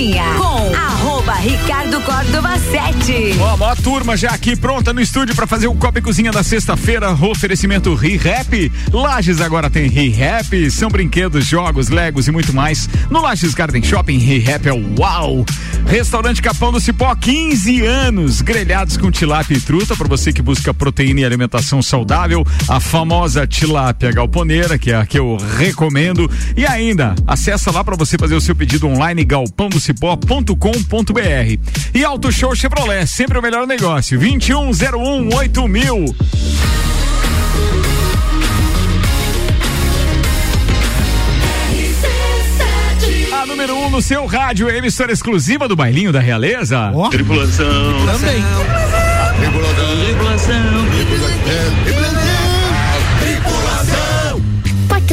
Cozinha com Ricardo Córdova 7. Ó, maior turma já aqui pronta no estúdio para fazer o Copa e Cozinha da sexta-feira. Oferecimento ReHap. Lages agora tem ReHap. São brinquedos, jogos, legos e muito mais. No Lages Garden Shopping, ReHap é uau. Restaurante Capão do Cipó, 15 anos. Grelhados com tilápia e truta para você que busca proteína e alimentação saudável. A famosa tilápia galponeira, que é a que eu recomendo. E ainda, acessa lá para você fazer o seu pedido online galpãodocipó.com.br. E Auto Show Chevrolet, sempre o melhor negócio. 2101 8000. A número 1 um no seu rádio, emissora exclusiva do Bailinho da Realeza. Oh. Tripulação. Também.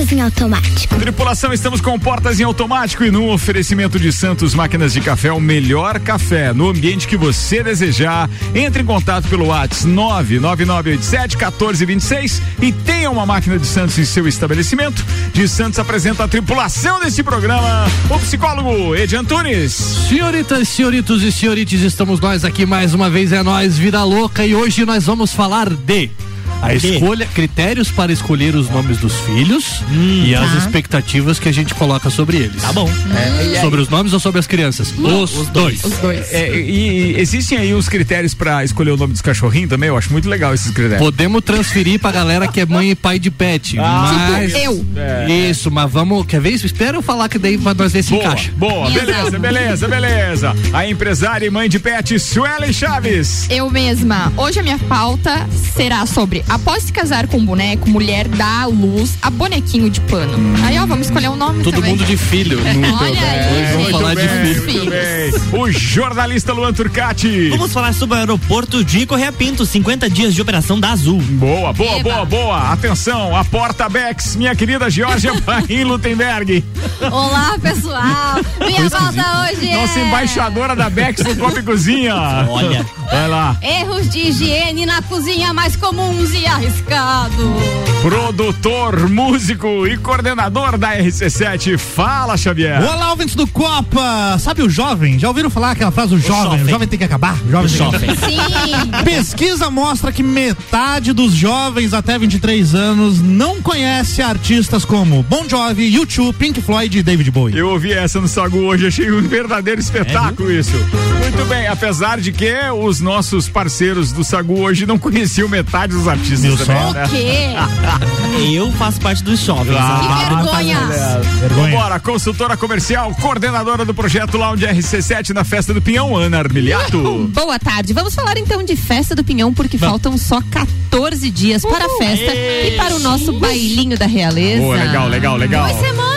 Portas em automático. Tripulação, estamos com portas em automático e no oferecimento de Santos Máquinas de Café, o melhor café no ambiente que você desejar. Entre em contato pelo WhatsApp 99987 1426 e tenha uma máquina de Santos em seu estabelecimento. De Santos apresenta a tripulação desse programa, o psicólogo Edi Antunes. Senhoritas, senhoritos e senhorites, estamos nós aqui mais uma vez, é nós, Vida Louca, e hoje nós vamos falar de a escolha, critérios para escolher os nomes dos filhos e as expectativas que a gente coloca sobre eles. Tá bom. Sobre os nomes ou sobre as crianças? Os, dois. Os dois. É, e, e existem aí os critérios para escolher o nome dos cachorrinhos também? Eu acho muito legal esses critérios. Podemos transferir pra galera que é mãe e pai de pet. Ah, mas... tipo eu. Isso, mas vamos. Quer ver isso? Espera eu falar que daí pra nós ver se Boa, encaixa. boa, beleza, beleza, beleza. A empresária e mãe de pet, Suelen Chaves. Eu mesma. Hoje a minha pauta será sobre após se casar com um boneco, mulher dá à luz a bonequinho de pano. Aí, ó, vamos escolher um nome Todo também. mundo de filho. no- Olha aí, Hoje vamos falar de bem, filho. muito bem. O jornalista Luan Turcati. Vamos falar sobre o aeroporto de Correia Pinto, 50 dias de operação da Azul. Boa, boa, Eba. boa, boa. Atenção, a porta Bex, minha querida Georgia Paim Lutemberg. Olá, pessoal. Minha pauta hoje é. Nossa embaixadora da Bex no Copa Cozinha. Olha. Vai lá. Erros de higiene na cozinha mais comuns e arriscados. Produtor, músico e coordenador da RC7. Fala, Xavier. Olá, ouvintes do Copa! Sabe o jovem? Já ouviram falar aquela frase, o jovem? O jovem. jovem tem que acabar? O jovem tem que Jovem. Sim. Pesquisa mostra que metade dos jovens até 23 anos não conhece artistas como Bon Jovi, YouTube, Pink Floyd e David Bowie. Eu ouvi essa no Sagu hoje, achei um verdadeiro espetáculo isso. Muito bem, apesar de que os nossos parceiros do Sagu hoje não conheciam metade dos artistas Viu também, só? né? O quê? Eu faço parte dos jovens. Ah, Que vergonha. Vergonha. Bora, consultora comercial, coordenadora do projeto Lounge RC7 na festa do Pinhão, Ana Armiliato. Boa tarde. Vamos falar então de festa do Pinhão, porque faltam só 14 dias para a festa e para o nosso bailinho da realeza. Boa, legal, legal, legal. Duas semanas.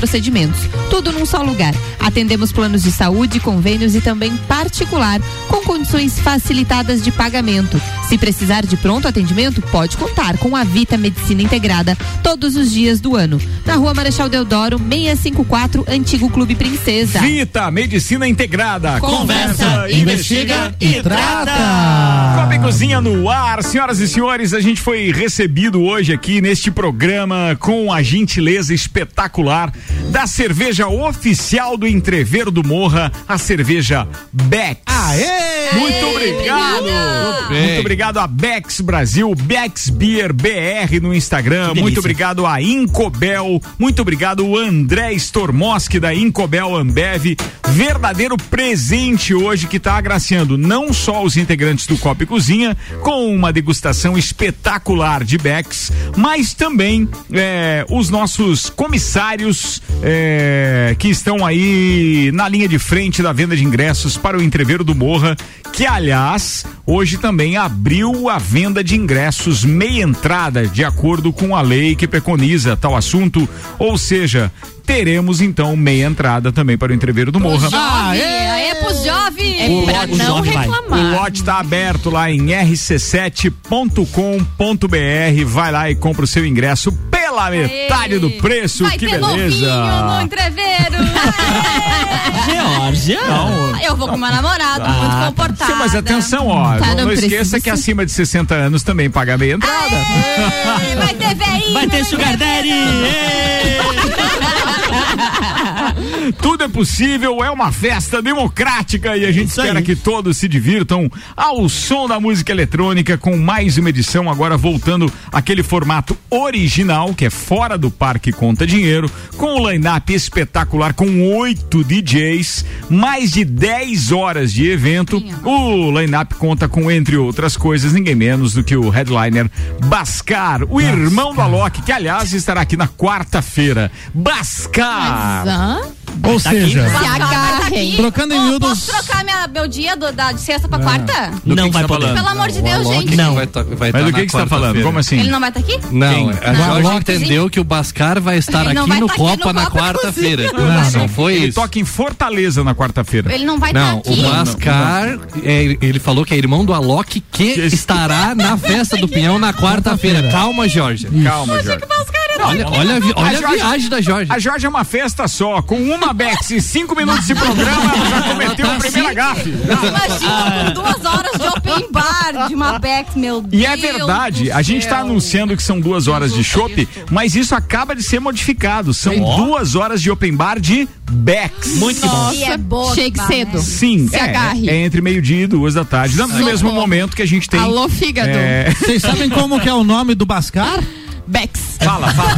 procedimentos. Tudo num só lugar. Atendemos planos de saúde, convênios e também particular, com condições facilitadas de pagamento. Se precisar de pronto atendimento, pode contar com a Vita Medicina Integrada todos os dias do ano. Na rua Marechal Deodoro, 654, Antigo Clube Princesa. Vita Medicina Integrada. Conversa, investiga e trata. Copa e Cozinha no ar, senhoras e senhores, a gente foi recebido hoje aqui neste programa com a gentileza espetacular da cerveja oficial do Entreveiro do Morra, a cerveja Bex. Aê! Muito obrigado! Muito obrigado a Bex Brasil, Bex Beer BR no Instagram. Muito obrigado a Incobel. Muito obrigado o André Stormoski da Incobel Ambev. Verdadeiro presente hoje que está agraciando não só os integrantes do Copa e Cozinha com uma degustação espetacular de Bex, mas também é, os nossos comissários é, que estão aí na linha de frente da venda de ingressos para o Entreveiro do Morra, que aliás hoje também abriu a venda de ingressos meia entrada, de acordo com a lei que preconiza tal assunto, ou seja, teremos então meia entrada também para o Entreveiro do Morra. Aê, aê, Tempos jovens. É pra o não jovem vai. reclamar. O lote está aberto lá em rc7.com.br. Vai lá e compra o seu ingresso pela metade do preço. Vai que ter beleza! novinho no entreveiro. Georgia. Não, Eu vou com meu namorado, Ah, muito comportado. Sim, mas atenção, ó. Tá, não, não esqueça que acima de 60 anos também paga meia entrada. Vai ter veinho. Vai ter Sugar Daddy. Tudo é possível, é uma festa democrática e a gente Isso espera aí. que todos se divirtam ao som da música eletrônica com mais uma edição agora voltando aquele formato original que é fora do parque conta dinheiro com o line-up espetacular com oito DJs, mais de 10 horas de evento. O line-up conta com entre outras coisas ninguém menos do que o headliner Bascar, o irmão do Alok, que aliás estará aqui na quarta-feira. Bascar. Hã? Ou Tá seja, Se agarrem. trocando em miúdos. Posso trocar minha, meu dia do- da, de sexta pra quarta? Do Não que que vai tá poder. falando? Pelo amor de Deus, gente. Não. Vai tá- vai Mas tá do que, que você tá falando? Como assim? Ele não vai estar aqui? Não, Quem? a. Jorge entendeu que o Bascar vai estar Ele aqui no Copa na Copa, quarta-feira. Não, foi Ele isso. toca em Fortaleza na quarta-feira. Ele não vai estar Não, aqui. o Bascar, é, ele falou que é irmão do Alok que estará na festa do Pinhão na quarta-feira. Calma, Jorge. Calma, Jorge. Olha, olha, a vi- olha a Jorge- viagem da Jorge. A Jorge é uma festa só, com uma Bex e cinco minutos de programa, ela já cometeu Tá a primeira assim? gafe. Imagina, com duas horas de open bar, de uma Bex, meu Deus. E é verdade, a gente está anunciando que são duas horas de chopp, mas isso acaba de ser modificado. São duas horas de open bar de Bex. Muito bom. E é boa. Chegue que cedo. barra. Sim, Se é, agarre. é entre meio-dia e duas da tarde, no Socorro. mesmo momento que a gente tem. Alô, fígado. É, Vocês sabem como que é o nome do Bascar? Bex. Fala, fala.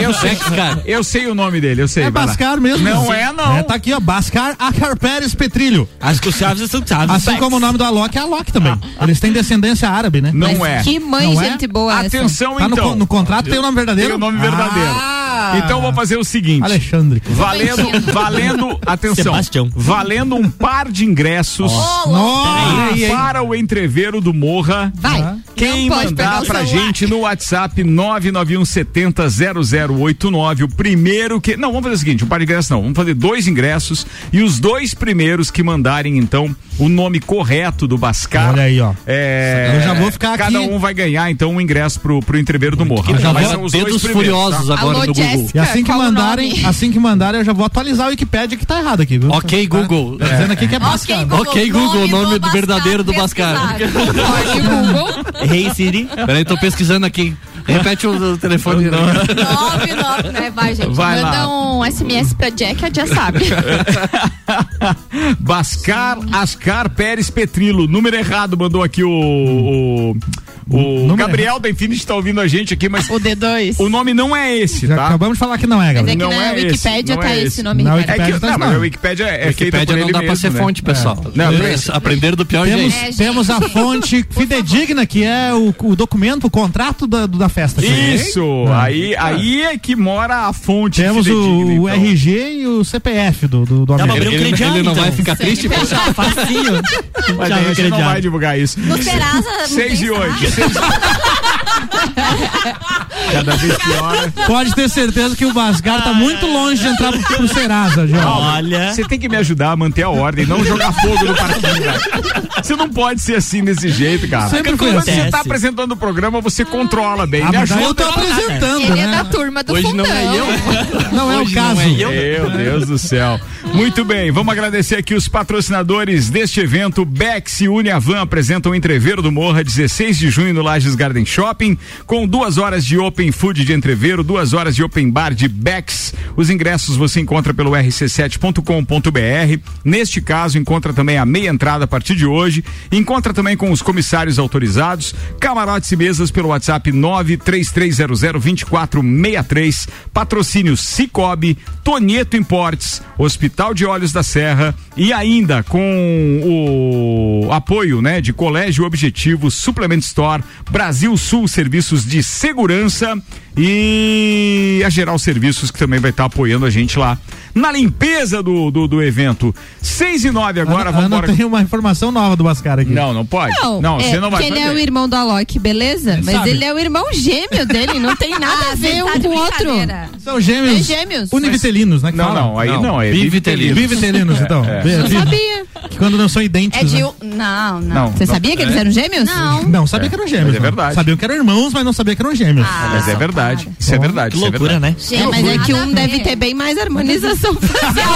Eu sei, cara. eu sei o nome dele, eu sei. É. Bascar mesmo. Não Sim. é, não. É, tá aqui, ó. Bascar Acar Pérez Petrilho. As que chaves são chaves. Assim como o nome do Alok é Alok também. Eles têm descendência árabe, né? Não Mas é. Que mãe, Não é? gente boa essa. Atenção, Tá no, então. co- no contrato tem o nome verdadeiro? Tem o nome verdadeiro. Ah. Então vou fazer o seguinte. Alexandre. Valendo, valendo, atenção, Sebastião. valendo um par de ingressos Nossa. para o entreveiro do Morra. Vai. Quem Não mandar pra celular. gente no WhatsApp 991700089, o primeiro que. Não, vamos fazer o seguinte: um par de ingressos não. Vamos fazer dois ingressos e os dois primeiros que mandarem, então, o nome correto do Bascar. Olha aí, ó. É, Eu já vou ficar Cada aqui- um vai ganhar, então, um ingresso pro, pro entreveiro do Morra. já são os dois Dedos primeiros, tá? furiosos agora Alô, no Google. Jessica. E assim que mandarem, nome? assim que mandarem, eu já vou atualizar o Wikipedia que tá errado aqui, viu? Ok, Tá- Google. Tá dizendo aqui que é Bascar. Ok, Google, o nome do Bascar, verdadeiro do Bascar. Google. Hey Siri. Peraí, tô pesquisando aqui. Repete o, telefone. Nove, nove, né? Vai, gente. Vai Manda lá. um SMS pra Jack, a já sabe. Bascar Ascar Pérez Petrilo. Número errado, mandou aqui o. O, o Número Gabriel da Infinity tá ouvindo a gente aqui, mas O D2. o nome não é esse, Já tá? acabamos de falar que não é, Mas é que Não na é esse, Wikipédia não tá é esse esse. nome, Na Ricardo. É que, tá não, mas a Wikipédia é Wikipédia não dá pra mesmo, ser né? fonte, pessoal. Não, É, é- Aprender do pior Temos, jeito. temos a fonte fidedigna, que é o, o documento, o contrato da, da festa. Isso, aí, aí é que mora a fonte Temos fidedigna, o, o então. RG e o CPF do, do, do amigo. um Ele, crediário, ele não vai então. ficar triste? pô? Facinho. Mas Já a gente não vai divulgar isso. No Serasa. não 6 tem e 8. Cada vez pior. Pode ter certeza que o Basgar tá muito longe de entrar pro, pro Serasa, já. Olha. Você tem que me ajudar a manter a ordem, não jogar fogo no parquinho, cara. Você não pode ser assim desse jeito, cara. Sempre quando assim. você tá apresentando o programa, você controla bem. Ah, me mas daí eu ajuda. tô apresentando, Ele é da né? turma do Hoje fundão. não é eu. Não é o Hoje caso. não é eu. Meu Deus do céu. Muito bem, vamos agradecer aqui os patrocinadores deste evento. Bex e Uniavan apresentam o Entreveiro do Morra, 16 de junho no Lages Garden Shopping, com duas horas de Open Food de Entreveiro, duas horas de Open Bar de Bex. Os ingressos você encontra pelo rc7.com.br. Neste caso, encontra também a meia entrada a partir de hoje. Encontra também com os comissários autorizados, camarotes e mesas pelo WhatsApp 933002463. Patrocínio Cicobi, Tonieto Importes, Hospital de Olhos da Serra e ainda com o apoio, né, de Colégio Objetivo, Suplement Store, Brasil Sul Serviços de Segurança e a Geral Serviços que também vai estar apoiando a gente lá na limpeza do, do, do evento. 6 e 9 agora, vamos embora. tem uma informação nova do Bascar aqui. Não, não pode. Não, é, você não vai ele é o irmão do Alok, beleza? Mas sabe. ele é o irmão gêmeo dele, não tem nada a ver um tá de com o outro. São gêmeos. É gêmeos. Univitelinos, né? Não, não, aí não, é Bivitelino. Bivitelinos, então. é. Bem, Não sabia. Que quando não são É idênticos. de. né? um- Não, não. Não, Você não. sabia que eles eram gêmeos? Não. Não, sabia que eram gêmeos. Mas é não. verdade. Sabiam que eram irmãos, mas não sabia que eram gêmeos. Ah, Mas é verdade. Isso é verdade. Que é loucura, verdade. né? É, mas é que um deve ter bem mais harmonização facial.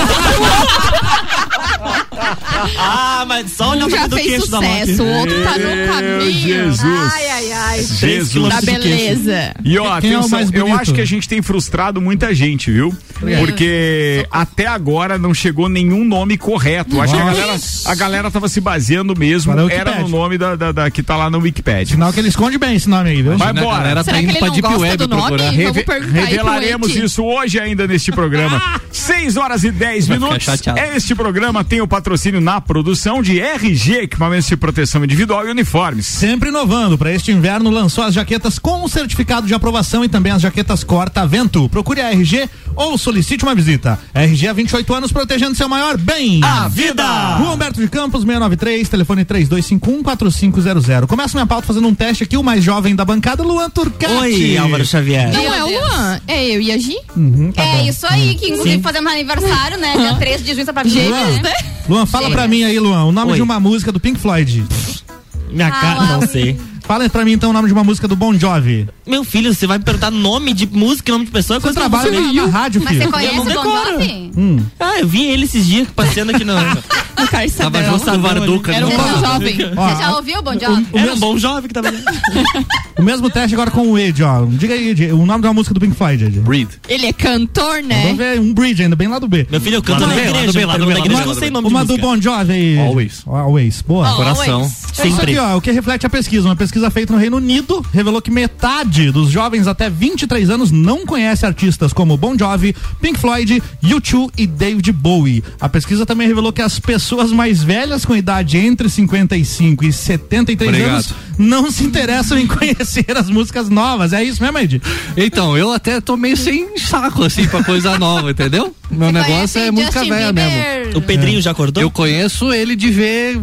Ah, mas só olhar Um já do fez sucesso, o outro tá no caminho. Jesus. Ai, ai, ai. Jesus. Da beleza. E ó, Quem é atenção, mais eu acho que a gente tem frustrado muita gente, viu? quê? Porque até agora não chegou nenhum nome correto. Acho que a galera, a galera tava se baseando mesmo, era no nome da, da- da- que tá lá no Wikipedia. Sinal que ele esconde bem esse nome aí, viu? Vai embora. A galera Será tá que indo ele pra não Deep gosta Web do nome? procurar. Vamos Reve- perguntar aí pro revelaremos isso hoje ainda neste programa. 6 horas e 10 Vai ficar minutos. Este programa tem o patrocínio na produção de RG, equipamentos de proteção individual e uniformes. Sempre inovando. Para este inverno, lançou as jaquetas com o certificado de aprovação e também as jaquetas Corta Vento. Procure a RG ou solicite uma visita. RG há 28 anos protegendo seu maior bem. A vida! Rua Humberto de Campos, 693, telefone 3251-4500. Começa minha pauta fazendo um teste aqui, o mais jovem da bancada, Luan Turcati. Oi, Álvaro Xavier. Não Meu é o. Luan, é eu e a Gi. Uhum, tá É bom. isso aí, que inclusive fazemos aniversário, né? Dia 13 de junho, pra Gêmeos, Gêmeos, né? Luan, fala pra mim aí, Luan, o nome Oi. de uma música do Pink Floyd. Minha cara, não sei. Fala pra mim então o nome de uma música do Bon Jovi. Meu filho, você vai me perguntar nome de música, nome de pessoa, é Você coisa que eu trabalha na, na rádio, Mas você filho. conhece o Bon. Jovi? Hum. Ah, eu vi ele esses dias passeando aqui no. No Carçadão. Tava junto com o Varduca. Era um né? bom jovem. Ó, Você já ouviu o Bon Jovi? Era um bom jovem que tava ali. o mesmo teste agora com o Ed, ó. Diga aí, Ed, o nome de uma música do Pink Floyd, Ed. Breed. Ele é cantor, Vamos né? ver um bridge ainda, bem lá do B. Meu filho, eu canto Lá na igreja. B, lá do B, lá não sei nome de Uma do música. Bon Jovi aí. Always. Always. Boa. Coração. always. É isso Sempre. aqui, ó, o que reflete a pesquisa. Uma pesquisa feita no Reino Unido revelou que metade dos jovens até 23 anos não conhece artistas como Bon Jovi, Pink Floyd, U2 e David Bowie. A pesquisa também revelou que as pessoas mais velhas com idade entre 55 e 73 Obrigado. anos não se interessam em conhecer as músicas novas. É isso mesmo, Ed? Então, eu até tô meio sem saco, assim, pra coisa nova, entendeu? Meu negócio Conhece é música velha mesmo. O Pedrinho já acordou? Eu conheço ele de ver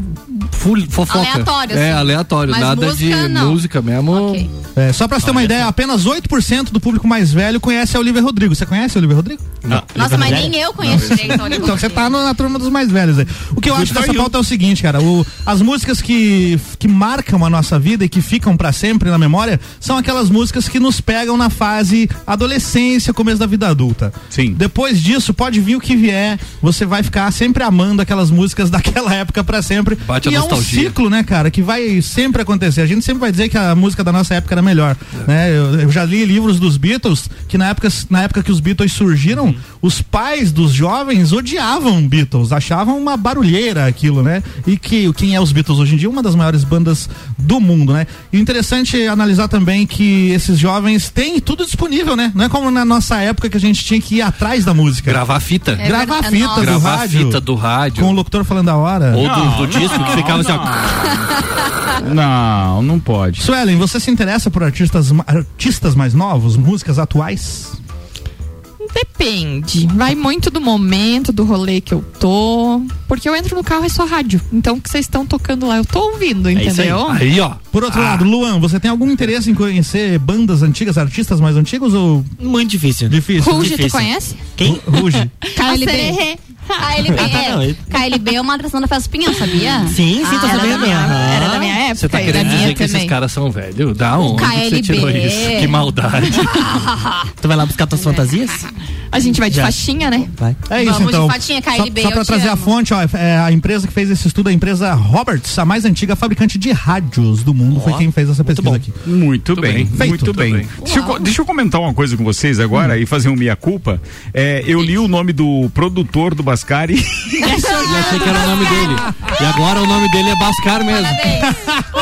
full, fofoca. Aleatório, É, assim. aleatório. Mas nada música, de não. música mesmo. Ok. É, só pra você ter uma ideia, apenas 8% do público mais velho conhece a Olivia Rodrigo. Você conhece a Olivia Rodrigo? Não. Nossa, mas nem eu conheço direito. olha, Então você tá no- na turma dos mais velhos aí. O que eu acho dessa pauta é o seguinte, cara. o- as músicas que, que marcam a nossa vida e que ficam pra sempre na memória são aquelas músicas que nos pegam na fase adolescência, começo da vida adulta. Sim. Depois disso, pode vir o que vier, você vai ficar sempre amando aquelas músicas daquela época pra sempre. Bate a e é um nostalgia. ciclo, né, cara, que vai sempre acontecer. A gente sempre vai dizer que a música da nossa época era melhor, né? Eu, eu já li livros dos Beatles que na época, na época que os Beatles surgiram, os pais dos jovens odiavam Beatles, achavam uma barulheira aquilo, né? E que quem é os Beatles hoje em dia, uma das maiores bandas do mundo, né? E o interessante é analisar também que esses jovens têm tudo disponível, né? Não é como na nossa época que a gente tinha que ir atrás da música. Gravar fita. É Gravar fita Nossa. do Gravar rádio. fita do rádio. Com o locutor falando a hora. Ou do, Não, do disco não, que ficava assim, ó. Não, não pode. Suelen, você se interessa por artistas, artistas mais novos, músicas atuais? Depende. Vai muito do momento, do rolê que eu tô. Porque eu entro no carro é só rádio. Então o que vocês estão tocando lá, eu tô ouvindo, isso aí. entendeu? Aí, ó. Por outro lado, Luan, você tem algum interesse em conhecer bandas antigas, artistas mais antigos ou Muito difícil. difícil? Ruge, tu conhece? Quem? Ruge. KLB. KLB, Ah, tá, não, é, ele- KLB é uma atração da Festa Pinhão, sabia? Sim, sim, tô Ah, era sabendo. Aham. Era da minha época. Você tá querendo dizer que também. esses caras são velhos? Da onde que você KLB. tirou isso? Que maldade. Tu vai lá buscar tuas fantasias? A gente vai de Já. faixinha, né? Vai. É isso Vamos de então. fatinha, KLB, só só pra trazer a amo. fonte, ó, é a empresa que fez esse estudo, a empresa Roberts, a mais antiga fabricante de rádios do mundo, foi quem fez essa pesquisa bom. aqui. Muito bem, bem. Feito. muito Muito bem. bem. Deixa eu, deixa eu comentar uma coisa com vocês agora e fazer um meia-culpa. É, eu li o nome do produtor do Bascari. E achei que era o nome dele. E agora o nome dele é Bascar mesmo.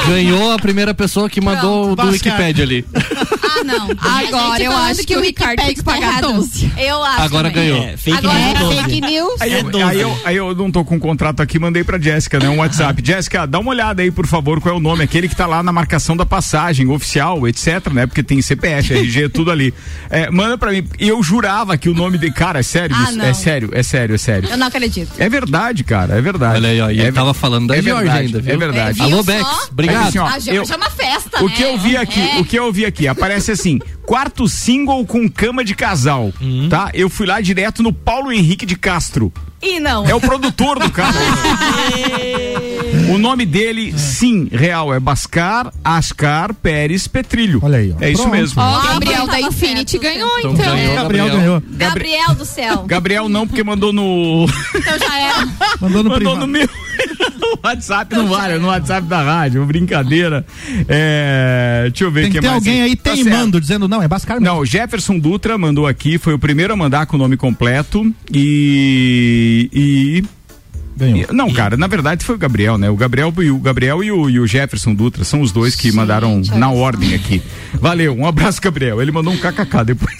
Ganhou a primeira pessoa que mandou Pronto, do Bascar. Wikipedia ali. Ah, não. Agora eu acho que o Ricardo tem que pagar 12. Eu acho. Agora também. ganhou. É, fake Agora news é 12. Fake news. Aí, É eu, 12. aí, eu, aí eu não tô com o contrato aqui, mandei pra Jéssica, né? Um WhatsApp. Jéssica, dá uma olhada aí, por favor, qual é o nome, aquele que tá lá na marcação da passagem, oficial, etc, né? Porque tem CPF, RG, tudo ali. É, manda pra mim. E eu jurava que o nome de. Cara, é sério Ah, isso? É sério, é sério, é sério. Eu não acredito. É verdade, cara, é verdade. Olha aí, ó. E é ele tava falando da é Georgia verdade, ainda, viu? É verdade. É, viu Alô? Bex. Obrigado. assim, ó, a Georgia eu- é uma festa, O né? que eu vi aqui, É. o que eu vi aqui, aparece assim, quarto single com cama de casal, tá? Eu fui lá direto no Paulo Henrique de Castro. E não. É o produtor do carro. o nome dele, sim, real, é Bascar Ascar Pérez Petrilho. Olha aí, ó. É isso Pronto. mesmo. Ó, o Ah, Gabriel da Infinity certo. ganhou, Então então. ganhou. Gabriel Gabriel. ganhou. Gabriel do céu. Gabriel não, porque mandou no. Então já era. Mandou no mandou no meu. no WhatsApp não vale, no WhatsApp da rádio, brincadeira. É, deixa eu ver Tem o que que ter mais alguém aí Tá teimando, dizendo, não, é Bascar mesmo. Não, Jefferson Dutra mandou aqui, foi o primeiro a mandar com o nome completo e. e Ganhou. e- não, cara, na verdade foi o Gabriel, né? O Gabriel e o, Gabriel e o, e o Jefferson Dutra são os dois que mandaram olha na ordem aqui. Valeu, um abraço, Gabriel. Ele mandou um kkk depois.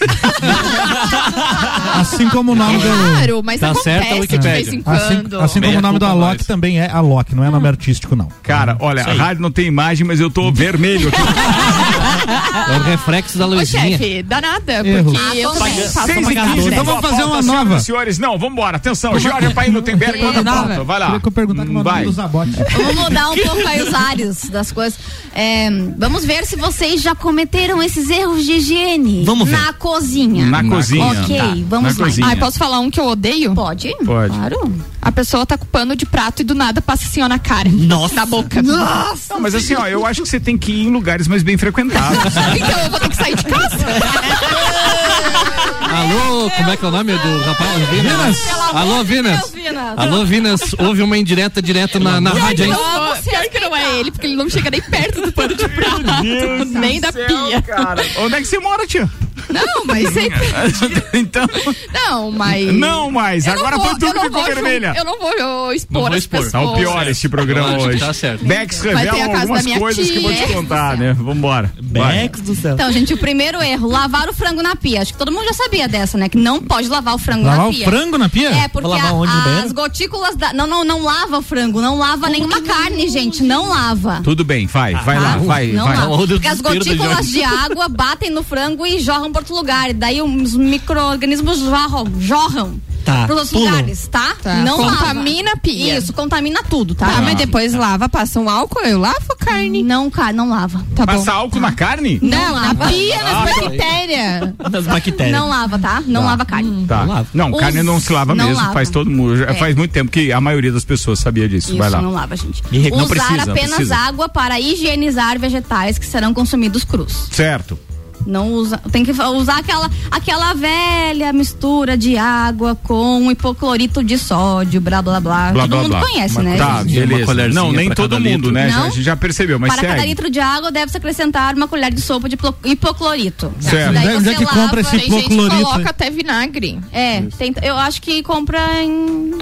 Assim como o nome do. Claro, mas Tá certo de vez em Assim, quando. assim como Meia o nome do Alok nós. também é Alok, não é nome artístico, não. Cara, olha, a rádio não tem imagem, mas eu tô vermelho aqui. É o reflexo da Ô, luzinha. chefe, dá nada, Erro. porque eu também Acontece. faço uma então vamos fazer uma nova. senhores, não, vambora, atenção, Jorge Paim tem Berg, manda Pauta, vai lá. Queria que eu perguntar como o nome Vai. Vamos mudar um pouco aí os ares das coisas. É, vamos ver se vocês já cometeram esses erros de higiene Vamos ver. na cozinha. Na cozinha. Ok, Tá. vamos Na lá. cozinha. Ai, posso falar um que eu odeio? Pode? Pode. Claro. A pessoa tá com pano de prato e do nada passa assim, ó, na cara. Nossa. Na boca. Nossa. Não, mas assim, ó, eu acho que você tem que ir em lugares mais bem frequentados. Então eu vou ter que sair de casa. Alô, como é que é o nome do rapaz? Vinas? Alô, Vinas? Vinas. Alô, Vinas, houve uma indireta direta na, na rádio, hein? Não, que não é ele, porque ele não chega nem perto do pano de prato. nem da pia. cara. Onde é que você mora, tia? Não, mas sempre. então, Não, mas. não mais. Eu não Agora vou- foi tudo ficou vou vermelha. Eu não vou eu, expor Não vou as expor. pessoas. Tá o pior este programa acho que hoje. tá certo. Bex revela a casa da algumas coisas que eu vou te tia. contar, né? Vambora. Bex do céu. Então, gente, o primeiro erro, lavar o frango na pia. Acho que todo mundo já sabia dessa, né? Que não pode lavar o frango Lavar na o pia. frango na pia? É, porque lavar a- onde, as gotículas da. Não, não, não lava o frango, não lava nenhuma carne, gente. Não lava. Tudo bem, vai, vai lá, vai, não lava. O Porque as gotículas de água batem no frango e jorram para outro lugar. E daí os micro-organismos jorram, jorram Tá, para outros pulam. lugares, tá? Tá. Não Contamina a pia. Isso, contamina tudo, tá? Tá, mas depois lava, passa um álcool, eu lavo a carne. Não, cara, não lava. Tá bom. Passa álcool na carne? Não, na lava. pia, Ah, nas tá. bactérias. Das bactérias. Não lava, tá? Não lava carne. Tá. lava. Não, Os- carne não se lava não mesmo, lava. faz todo mundo. É. Faz muito tempo que a maioria das pessoas sabia disso. Isso, vai lá. não lava, gente. E re- não Usar precisa, não apenas precisa. água para higienizar vegetais que serão consumidos crus. Certo. Não usa, tem que usar aquela, aquela velha mistura de água com hipoclorito de sódio, blá blá blá. Blá, Todo blá, mundo blá. conhece, Uma- né? Tá, gente? Uma beleza. Não, nem todo cada mundo, litro. né? Já- Não. A gente já percebeu, mas Para cada segue. litro de água deve-se acrescentar uma colher de sopa de hipoclorito. Certo. Daí Onde é- você é que lava- compra esse Tem gente hipoclorito? coloca até vinagre. É, tem- eu acho que compra em.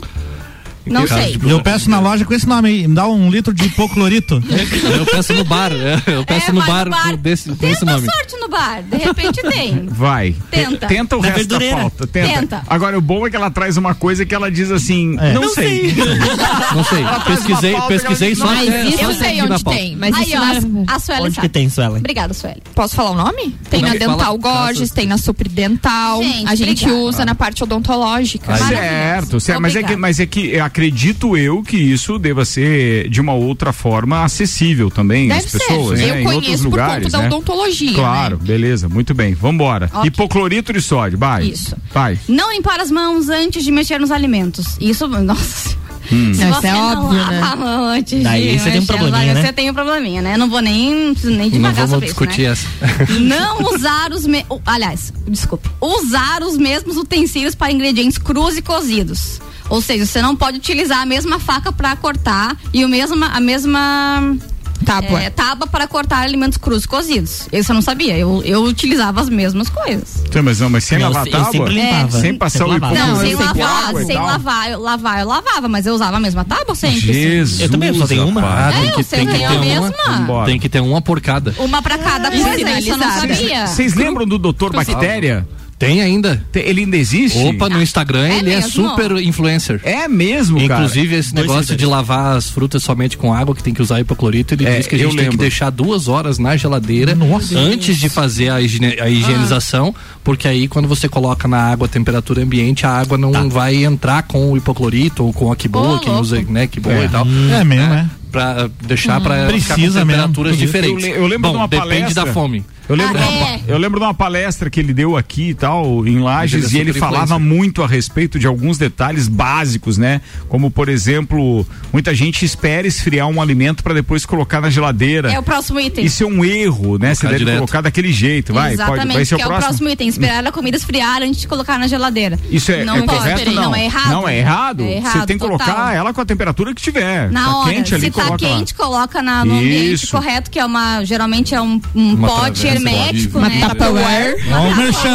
Não sei. Eu peço na loja com esse nome aí, me dá um litro de hipoclorito. Eu peço no bar, é, eu peço É, no bar, no bar. desse, Tenta desse nome. sorte no bar, de repente tem. Vai. Tenta. Te- Tenta o Na resto da verdureira. pauta. Tenta. Tenta. Agora, o bom é que ela traz uma coisa que ela diz assim, É. não, Não sei. Não sei, pesquisei, pesquisei só Mas só eu até sei onde tem. Mas Aí, isso ó, na- a Sueli Onde sabe. que tem, Suelen? Obrigada, Sueli. Posso falar o nome? Tem na Dental Gorges, tem na Supridental. A gente usa na parte odontológica. Maravilhoso. Certo, certo. Mas é, que, mas é que eu acredito eu que isso deva ser de uma outra forma acessível também às Deve ser. pessoas, né? Eu em outros conheço por lugares, conta da né? odontologia. Claro, né? beleza, muito bem. Vambora. Ok. Hipoclorito de sódio, vai. Isso. Vai. Não limpar as mãos antes de mexer nos alimentos. Isso, nossa. Hum. Se Não, você isso é não óbvio, lava né? a mão antes Daí de você tem um probleminha, né? Você tem um probleminha, né? Não vou nem, não nem Não devagar vamos sobre discutir isso, essa. né? Não usar os me... aliás, desculpe, usar os mesmos utensílios para ingredientes crus e cozidos. Ou seja, você não pode utilizar a mesma faca para cortar e o mesma, a mesma Tábua. É, tábua para cortar alimentos crus cozidos. Isso eu não sabia. Eu, eu utilizava as mesmas coisas. Sim, Mas não, mas sem Eu- lavar eu tábua? sempre limpava. Sem passar Sempre o hipoclorito Não, sem lavar, sem lavar, eu, lavar, eu lavava, mas eu usava a mesma tábua sempre. Jesus, Eu também só tenho uma. rapaz. Ah, É, tem que, eu tem que é ter a uma. mesma. Vambora. Tem que ter uma por cada. Uma pra cada coisa, isso eu não sabia. Vocês lembram do Doutor Bactéria? Tem ainda. Te- Ele ainda existe? Opa, no Instagram É ele é mesmo? super influencer. É mesmo, cara. Inclusive, esse Dois negócio de lavar as frutas somente com água, que tem que usar hipoclorito, ele É, diz que a gente tem que deixar duas horas na geladeira Nossa. antes de fazer a, higiene- a higienização, porque aí quando você coloca na água a temperatura ambiente, a água não vai entrar com o hipoclorito ou com a que boa, Ô, quem usa, né, que boa É. e tal. É mesmo, é. Pra deixar pra ficar Precisa com mesmo, temperaturas isso. diferentes. Eu eu lembro Bom, de uma depende palestra- da fome. Eu lembro, Ah, de uma, é. eu lembro de uma palestra que ele deu aqui e tal, em Lages, é e ele falava muito a respeito de alguns detalhes básicos, né? Como, por exemplo, muita gente espera esfriar um alimento para depois colocar na geladeira. É o próximo item. Isso é um erro, né? Você deve direto. colocar daquele jeito, vai, Exatamente, pode, vai ser que o é o próximo. próximo item. Esperar a comida esfriar antes de colocar na geladeira. Isso é, não é correto? Não. Não, é errado. Não, é errado. É Você tem que total. colocar ela com a temperatura que tiver. Na tá hora, quente ali, se tá coloca lá. quente, coloca na, no ambiente Isso. correto, que é uma, geralmente é um, um Uma pote hermético, Uma né? Tupperware. Ó, o merchan.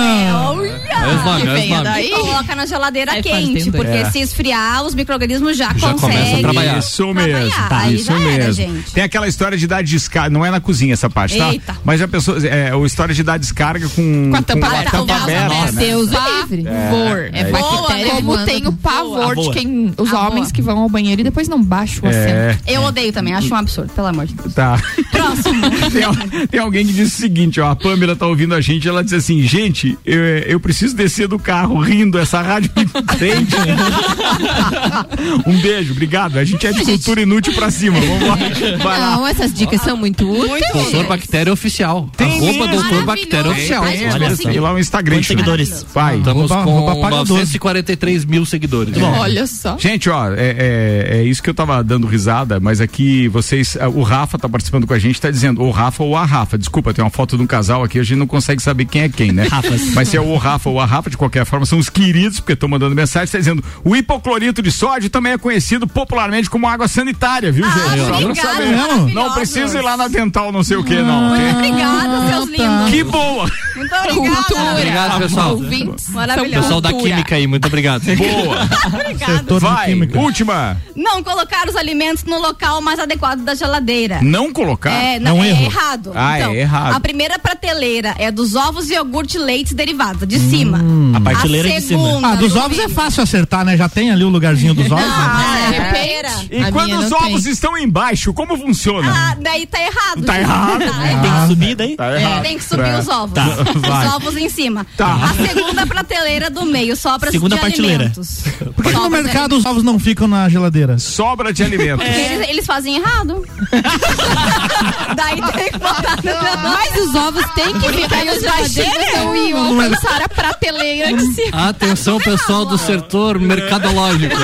É é daí. E coloca na geladeira Aí quente, porque É. se esfriar, os micro-organismos já, Já a conseguem trabalhar. Isso mesmo. trabalhar. Tá, Aí isso já era, mesmo. gente. Tem aquela história de dar descarga, não é na cozinha essa parte, tá? Eita. Mas a pessoa, é, o história de dar descarga com, Com a tampa a aberta. tampa Nossa, aberta, né? Deus Pavor. livre. É É boa, bactéria. né? Como Voando. tem o pavor de quem. Os homens que vão ao banheiro e depois não baixam o assento. É, Eu odeio também, acho um absurdo, pelo amor de Deus. tá. Próximo. Tem, tem alguém que disse o seguinte, ó, a Pamela tá ouvindo a gente, ela disse assim, gente, eu, eu preciso descer do carro rindo, essa rádio me prende. um beijo, obrigado. A gente é de cultura inútil pra cima, vamos lá. Vai lá. Não, essas dicas são muito úteis. Doutor Bactéria Oficial. Tem Arroba? Doutor Bactéria. Oficial. Gente, Olha. E lá o Instagram. Quantos seguidores? Vai. Estamos Rouba- com rouba paga 943 mil seguidores. Olha só. Gente, ó, é, é- é isso que eu tava dando risada, mas aqui vocês, ah, o Rafa tá participando com a gente, tá dizendo o Rafa ou a Rafa. Desculpa, tem uma foto de um casal aqui, a gente não consegue saber quem é quem, né? Rafas. Mas se é o Rafa ou a Rafa, de qualquer forma, são os queridos, porque estão mandando mensagem, tá dizendo o hipoclorito de sódio também é conhecido popularmente como água sanitária, viu, gente? Só pra obrigada, maravilhosos. Não precisa ir lá na dental, não sei o que, não. Muito ok? obrigada, seus lindos. Que boa! Muito obrigada. Obrigado, pessoal. Ouvintes. Maravilhoso. Pessoal da. Química aí, muito obrigado. Boa! De Vai, química. última. Não colocar os alimentos no local mais adequado da geladeira. Não colocar? É, É não, um é erro. errado. Ah, então, é errado. A primeira prateleira é dos ovos, iogurte, leite e derivados, de cima. A prateleira de cima. Ah, dos do ovos é fácil acertar, né? Já tem ali o lugarzinho dos ovos. né? Ah, de é. E A quando os não ovos tem. estão embaixo, como funciona? Ah, daí tá errado. Tá gente. errado. Tá Tem errado. que subir daí? Tá É, tem que subir É. os ovos. Vai. Os ovos em cima. Tá. A segunda prateleira do meio, sobras Segunda de prateleira. alimentos. Por que no Sobras de mercado os ovos não ficam na geladeira? Sobra de alimentos. Porque Eles, eles fazem errado. Daí tem que botar no Mas os ovos têm que ficar na geladeira não iam alcançar a prateleira de cima. Atenção, pessoal do setor mercadológico.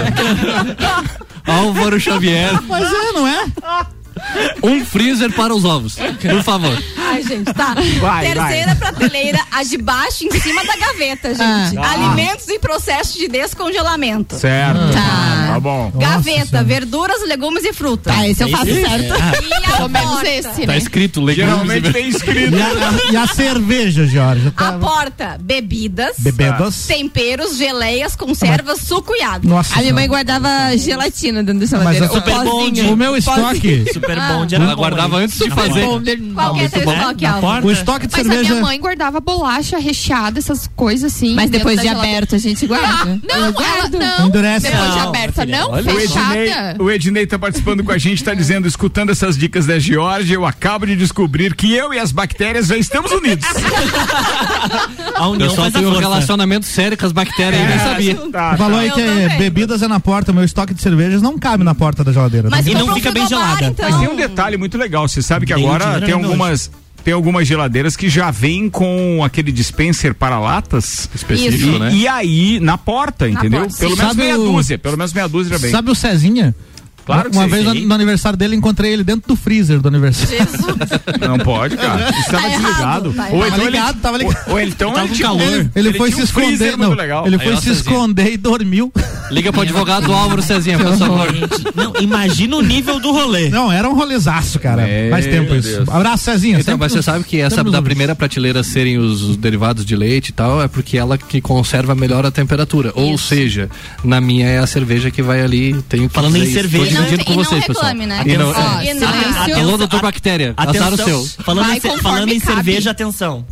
Álvaro Xavier, Mas é, não é? Um freezer para os ovos, por favor. Ai, gente, tá. Vai, Terceira prateleira, a de baixo em cima da gaveta, gente. Ah. Alimentos em processo de descongelamento. Certo. Tá. Tá bom. Gaveta, Senhora. verduras, legumes e frutas. Ah, esse eu faço Esse- certo. E a Pelo menos esse, Tá né? escrito legumes. Geralmente tem escrito. E a, e a cerveja, Jorge? A Tá... porta, bebidas, Bebedas? temperos, geleias, conservas, suco e água. Nossa. A minha mãe guardava gelatina dentro Mas geladeira. eu- o Super bom pozinho. O meu estoque, Super Ah. bom de era Ela bom, guardava hein? antes de fazer. porta. Qual que é teu estoque, o estoque de Mas a cerveja. minha mãe guardava bolacha recheada, essas coisas assim. Mas depois de aberto a gente guarda. Não, ela, não. Endurece. Depois de Não, aberta, não. O Ednei, Fechada. o Ednei tá participando com a gente, tá dizendo, escutando essas dicas da Georgia, eu acabo de descobrir que eu e as bactérias já estamos unidos. A união faz a tem um relacionamento sério com as bactérias, eu nem sabia. Tá, Falou tá. aí Eu que é também. bebidas é na porta, meu estoque de cervejas não cabe na porta da geladeira. Mas Tem E não fica bem gelada. Então. Mas tem um detalhe muito legal, você sabe que agora tem algumas tem algumas geladeiras que já vêm com aquele dispenser para latas Específico, e, né? e aí na porta, entendeu? porta. Pelo menos Sabe meia o- dúzia, pelo menos meia dúzia já vem. Sabe o Cezinha? Claro que Uma sei. vez no, no aniversário dele, encontrei ele dentro do freezer do aniversário. Não pode, cara. Estava Tá desligado. tá ou então Tava ele, ligado, tava ligado. ou, ou então Tava ele com tinha- calor. Ele, Ele, foi se um esconder, muito não. legal. Ele Aí, foi ó, se Cezinha. esconder e dormiu. Liga pro advogado Álvaro Cezinha, por favor. Não, imagina o nível do rolê. Não, era um rolezaço, cara. Meu Faz tempo isso. Deus. Abraço, Cezinha. Então, Sempre mas você sabe que essa da primeira prateleira serem os, os derivados de leite e tal, é porque ela que conserva melhor a temperatura. Ou seja, na minha é a cerveja que vai ali. Tenho Falando em isso. cerveja- dividindo com e não vocês, pessoal. reclame, né? E não- Ó, é. silêncio. Alô, doutor Bactéria, azar o seu. Falando, em, cerveja, atenção.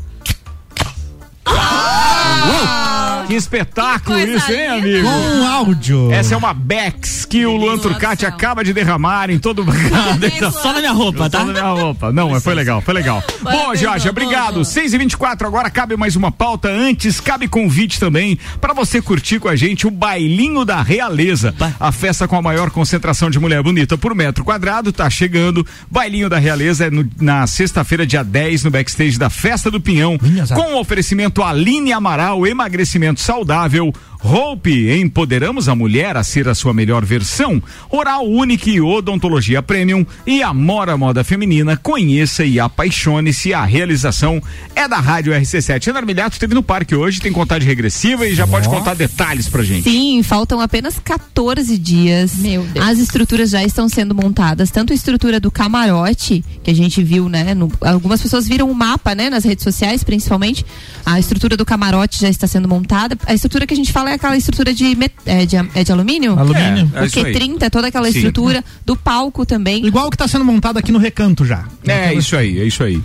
Que espetáculo coisa isso, hein, amigo? Com áudio. Essa é uma Bex que o Luan Turcati acaba de derramar em todo o Então, Só na minha roupa, Só tá? na minha roupa. Não, mas foi legal, foi legal. Bom, Jorge, obrigado. 6 e 24 agora cabe mais uma pauta. Antes, cabe convite também para você curtir com a gente o Bailinho da Realeza. A festa com a maior concentração de mulher bonita por metro quadrado tá chegando. Bailinho da Realeza é no- na sexta-feira, dia 10, no backstage da Festa do Pinhão. Com o oferecimento Aline Amaral, emagrecimento saudável. Hope, empoderamos a mulher a ser a sua melhor versão. Oral Unique e Odontologia Premium e Amora Moda Feminina. Conheça e apaixone-se. A realização é da Rádio RC7. Ana Armiliato esteve no parque hoje, tem contagem regressiva e já pode contar detalhes pra gente. Sim, faltam apenas 14 dias. Meu Deus. As estruturas já estão sendo montadas, tanto a estrutura do camarote, que a gente viu, né? no- algumas pessoas viram o mapa, né? Nas redes sociais, principalmente. A estrutura do camarote já está sendo montada. A estrutura que a gente fala é aquela estrutura de, met- é, de, é de alumínio? Alumínio. É, é o isso aí. Q30, toda aquela Sim. estrutura do palco também. Igual o que tá sendo montado aqui no recanto já. É isso aí, é isso aí.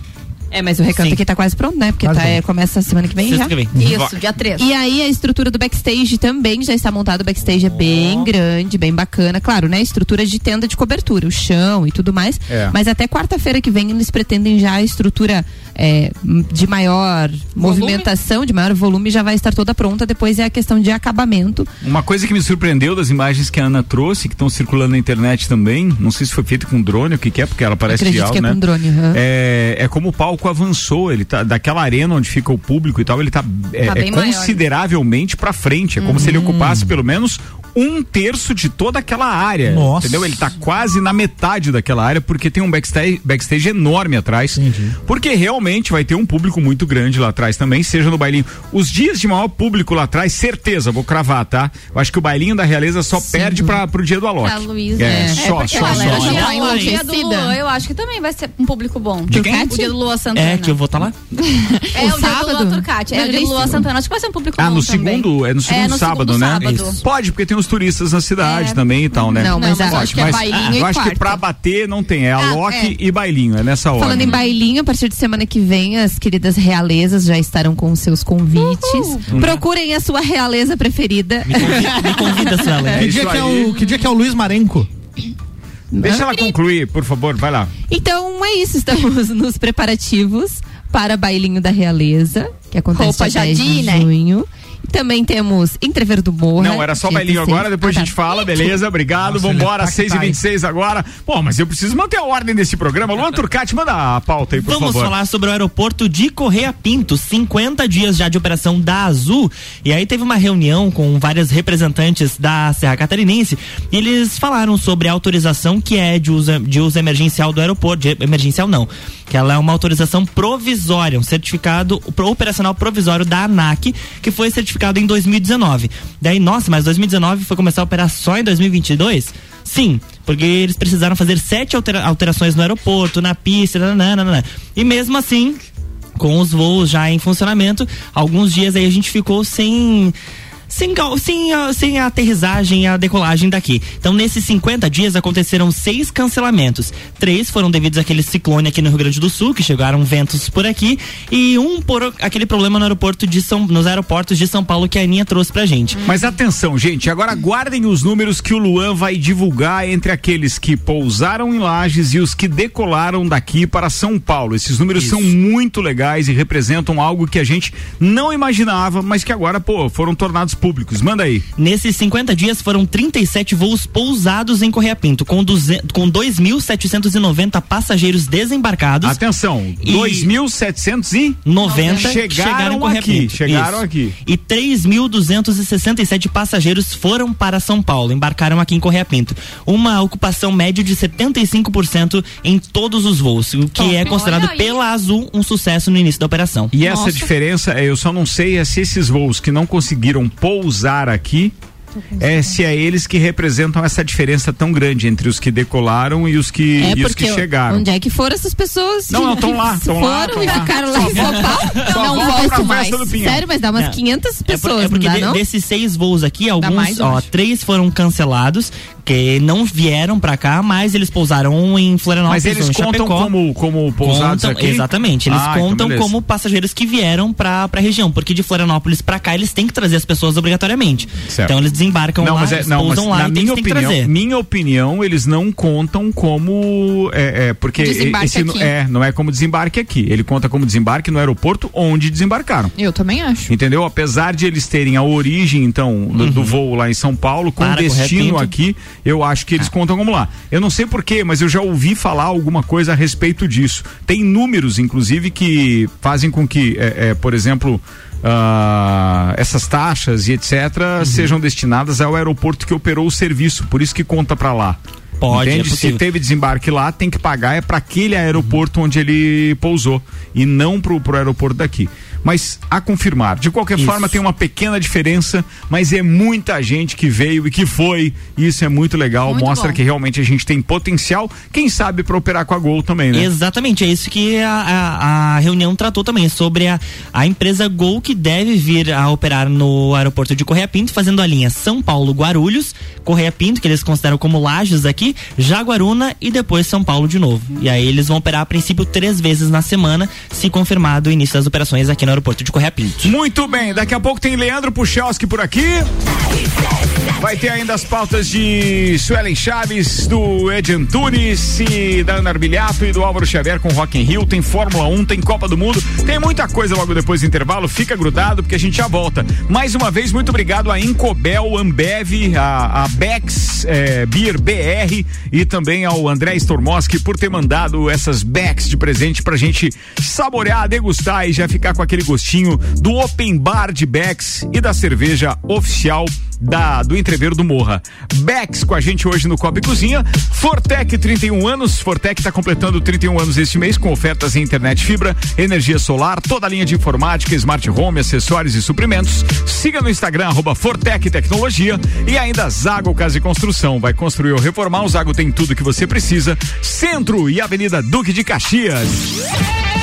É, mas o recanto Sim. aqui tá quase pronto, né? Porque tá, é, começa semana que vem Sexta já. que vem. Isso, dia 3. E aí a estrutura do backstage também já está montada. O backstage é bem grande, bem bacana. Claro, né? Estrutura de tenda de cobertura, o chão e tudo mais. É. Mas até quarta-feira que vem eles pretendem já a estrutura é, de maior movimentação, de maior volume, já vai estar toda pronta. Depois é a questão de acabamento. Uma coisa que me surpreendeu das imagens que a Ana trouxe, que estão circulando na internet também, não sei se foi feito com drone o que, que é, porque ela parece real, que é né? com drone. aham. É, é como o palco avançou, ele tá daquela arena onde fica o público e tal, ele tá, é, Tá é consideravelmente pra frente, é como se ele Uhum. ocupasse pelo menos um terço de toda aquela área. Nossa. Entendeu? Ele tá quase na metade daquela área, porque tem um backstage, backstage enorme atrás. Entendi. Porque realmente vai ter um público muito grande lá atrás também, seja no bailinho. Os dias de maior público lá atrás, certeza, vou cravar, tá? Eu acho que o bailinho da realeza só perde pra, pro dia do Alok. Pra Luísa. É, É, só, porque só, a só. só. dia do. Luan, eu acho que também vai ser um público bom. De quem? O dia do Lua Santana. É, que eu vou estar lá. É o, dia do sábado? Lua Turcati. É o dia do Lua. Santana. Acho que vai ser um público Ah, bom no também. segundo, é no segundo É, no sábado, segundo né? sábado. Isso. Pode, porque tem os turistas na cidade É. também e tal, né? Não, mas Não, mas a- acho que é mas bailinho eu e acho que pra bater não tem, é a Ah, Loki é. e bailinho, é nessa hora. Falando em bailinho, a partir de semana que vem, as queridas realezas já estarão com seus convites. Procurem a sua realeza preferida. Me convida, me convida. É que, dia que, é o, que dia que é o Luiz Marenco? Deixa ela concluir, por favor, vai lá. Então é isso, estamos nos preparativos para Bailinho da Realeza, que acontece Roupa 10 Jadi, de né? Também temos Entrever do Morra. Não, era só dia bailinho 16. agora, depois Ah, a gente tá. fala, beleza? Obrigado, Nossa, vambora, ele tá que 6 tá e aí. 26 agora. Pô, mas eu preciso manter a ordem desse programa. Luan Turcati, manda a pauta aí, por Vamos favor. falar sobre o aeroporto de Correia Pinto, 50 dias já de operação da Azul. E aí teve uma reunião com várias representantes da Serra Catarinense e eles falaram sobre a autorização que é de uso, de uso emergencial do aeroporto. De, emergencial não, que ela é uma autorização provisória, um certificado operacional provisório da ANAC, que foi certificado em 2019. Daí, nossa, mas 2019 foi começar a operar só em 2022? Sim, porque eles precisaram fazer sete altera- alterações no aeroporto, na pista, nananana. e mesmo assim, com os voos já em funcionamento, alguns dias aí a gente ficou sem. Sem, sem, a, sem a aterrissagem e a decolagem daqui. Então, nesses 50 dias aconteceram seis cancelamentos. Três foram devidos àquele ciclone aqui no Rio Grande do Sul, que chegaram ventos por aqui, e um por aquele problema no aeroporto de São, nos aeroportos de São Paulo que a Aninha trouxe pra gente. Mas atenção, gente, agora guardem os números que o Luan vai divulgar entre aqueles que pousaram em Lages e os que decolaram daqui para São Paulo. Esses números são muito legais e representam algo que a gente não imaginava, mas que agora, pô, foram tornados públicos. Manda aí. Nesses 50 dias foram 37 voos pousados em Correia Pinto, com, 200 com 2.790 passageiros desembarcados. Atenção, E- 2.700 e 90 chegaram, chegaram, em Correia aqui, Pinto. chegaram Isso. aqui. E 3.267 passageiros foram para São Paulo, embarcaram aqui em Correia Pinto. Uma ocupação média de 75% em todos os voos, o que é considerado pela Azul um sucesso no início da operação. E essa Nossa. diferença, é, eu só não sei é se esses voos que não conseguiram pousar aqui é se é eles que representam essa diferença tão grande entre os que decolaram e os que, É e os que chegaram. onde é que foram essas pessoas? Não, não, tão lá, tão lá, Foram tão e lá. ficaram lá em São Paulo? Não pra volto mais. Sério, mas dá umas É. 500 É, por- pessoas, é porque não dá de- não? desses seis voos aqui, alguns, mais, ó, três foram cancelados, que não vieram pra cá, mas eles pousaram em Florianópolis, Mas eles em contam Chapecó. como, como pousados Contam- aqui? Exatamente, eles Ah, então contam beleza. como passageiros que vieram pra, pra região, porque de Florianópolis pra cá eles têm que trazer as pessoas obrigatoriamente. Certo. Então eles desembarcam Não, lá, mas, é, eles não, mas pousam lá na e minha que opinião, trazer. minha opinião, eles não contam como é, é, porque Desembarque esse aqui. é não é como desembarque aqui. Ele conta como desembarque no aeroporto onde desembarcaram. Eu também acho. Entendeu? Apesar de eles terem a origem, então, do, do voo lá em São Paulo, com Uhum. Para, destino correto. aqui, eu acho que eles Ah. contam como lá. Eu não sei porquê, mas eu já ouvi falar alguma coisa a respeito disso. Tem números, inclusive, que fazem com que, é, é, por exemplo, ah, essas taxas e etc. Uhum. sejam destinadas ao aeroporto que operou o serviço. Por isso que conta pra lá. Pode, é Entende? Se possível. teve desembarque lá, tem que pagar é para aquele aeroporto onde ele pousou e não pro, pro aeroporto daqui. Mas a confirmar, de qualquer Isso. forma tem uma pequena diferença, mas é muita gente que veio e que foi. E isso é muito legal, Muito mostra bom. que realmente a gente tem potencial, quem sabe para operar com a Gol também, né? Exatamente, é isso que a, a- a reunião tratou também, sobre a, a empresa Gol que deve vir a operar no aeroporto de Correia Pinto, fazendo a linha São Paulo-Guarulhos, Correia Pinto, que eles consideram como Lages aqui, Jaguaruna e depois São Paulo de novo. E aí eles vão operar a princípio três vezes na semana, se confirmado o início das operações aqui no aeroporto de Correia Pinto. Muito bem, daqui a pouco tem Leandro Puchalski por aqui. Vai ter ainda as pautas de Suelen Chaves, do Ed Antunes e da Ana Arbilhato e do Álvaro Xavier com Rock in Rio. Tem Fórmula 1, tem Copa do Mundo, tem muita coisa logo depois do intervalo. Fica grudado porque a gente já volta. Mais uma vez, muito obrigado a Incobel, Ambev, a, a Bex eh, Beer BR e também ao André Stormoski por ter mandado essas Becks de presente pra gente saborear, degustar e já ficar com aquele gostinho do Open Bar de Becks e da cerveja oficial da, do entreveiro do Morra. Becks com a gente hoje no Copa e Cozinha. Fortec 31 anos. Fortec está completando 31 anos este mês com ofertas em internet fibra, energia solar, toda a linha de informática, smart home, acessórios e suprimentos. Siga no Instagram arroba Fortec Tecnologia e ainda Zago Casa e Construção. Vai construir ou reformar, o Zago tem tudo que você precisa. Centro e Avenida Duque de Caxias.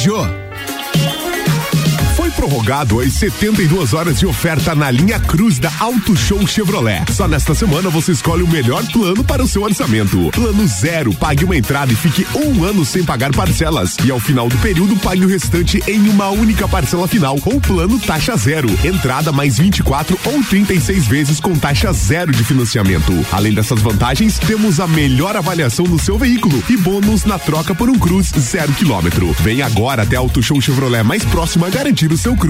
Peugeot. Prorrogado as 72 horas de oferta na linha Cruz da Auto Show Chevrolet. Só nesta semana você escolhe o melhor plano para o seu orçamento. Plano zero, pague uma entrada e fique um ano sem pagar parcelas. E ao final do período, pague o restante em uma única parcela final ou plano taxa zero. Entrada mais 24 ou 36 vezes com taxa zero de financiamento. Além dessas vantagens, temos a melhor avaliação do seu veículo e bônus na troca por um Cruz zero quilômetro. Vem agora até Auto Show Chevrolet mais próxima garantir o seu Cruz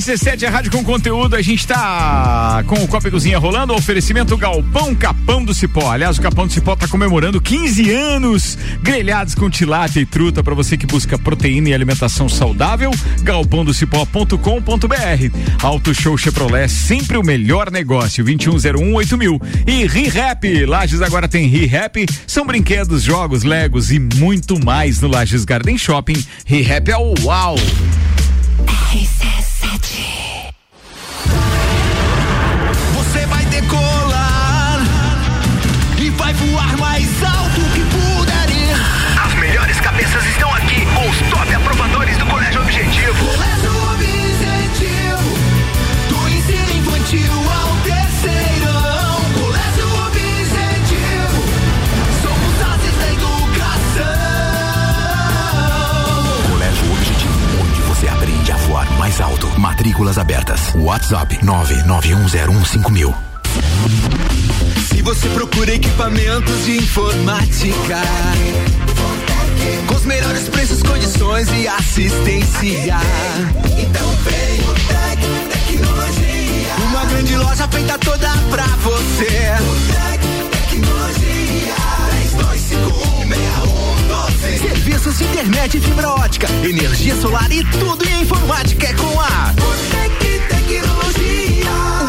RC7 é rádio com conteúdo. A gente tá com o Copa e Cozinha rolando. Oferecimento Galpão Capão do Cipó. Aliás, o Capão do Cipó tá comemorando 15 anos. Grelhados com tilápia e truta para você que busca proteína e alimentação saudável. galpãodocipó.com.br. Auto Show Chevrolet, sempre o melhor negócio. 2101 8000. E ReHap. Lages agora tem ReHap. São brinquedos, jogos, legos e muito mais no Lages Garden Shopping. ReHap é o uau. Você Matrículas abertas. WhatsApp 991015000. Se você procura equipamentos de informática, com os melhores preços, condições e assistência, então vem o Tec Tecnologia. Uma grande loja feita toda pra você. O Tec Tecnologia. 32516112. Serviços de internet e fibra ótica, energia solar e tudo em informática é com a Tec Tecnologia.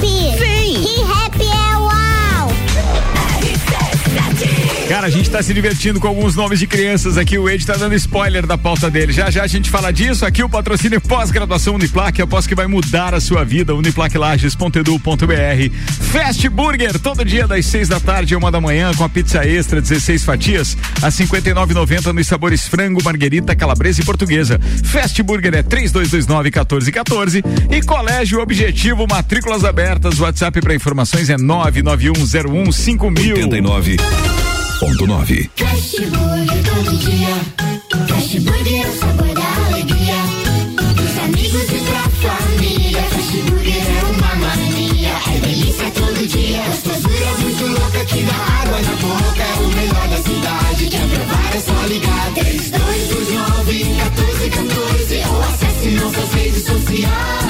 Vem! ReHap é Cara, a gente tá se divertindo com alguns nomes de crianças aqui. O Ed tá dando spoiler da pauta dele. Já já a gente fala disso. Aqui o patrocínio pós-graduação Uniplac. Após que vai mudar a sua vida. Uniplaclages.edu.br. Fast Burger, todo dia das seis da tarde e uma da manhã com a pizza extra, 16 fatias, a 59,90 nos sabores frango, marguerita, calabresa e portuguesa. Fast Burger é 3229 1414 e Colégio Objetivo, matrículas abertas. WhatsApp para informações é 99101 5000. 89.9. Fast todo dia. Fast é o sabor da alegria. Dos amigos e pra família. Fast é uma mania. É delícia todo dia. Gostosura muito louca que dá água na boca. É o melhor da cidade. Quer provar é só ligar. 3229 1414 ou acesse nossas redes sociais.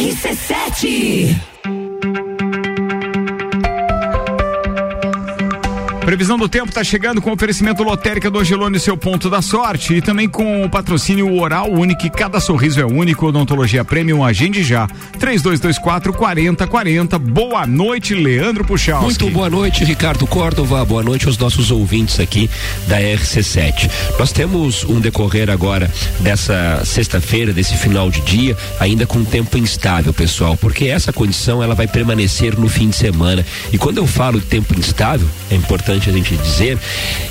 RC7. Previsão do tempo está chegando com oferecimento lotérica do Angelone, seu ponto da sorte. E também com o patrocínio Oral Único, cada sorriso é único. Odontologia Premium, agende já. 3224 4040. Boa noite, Leandro Puxal. Muito boa noite, Ricardo Córdova. Boa noite aos nossos ouvintes aqui da RC7. Nós temos um decorrer agora dessa sexta-feira, desse final de dia, ainda com tempo instável, pessoal, porque essa condição ela vai permanecer no fim de semana. E quando eu falo tempo instável, é importante a gente dizer,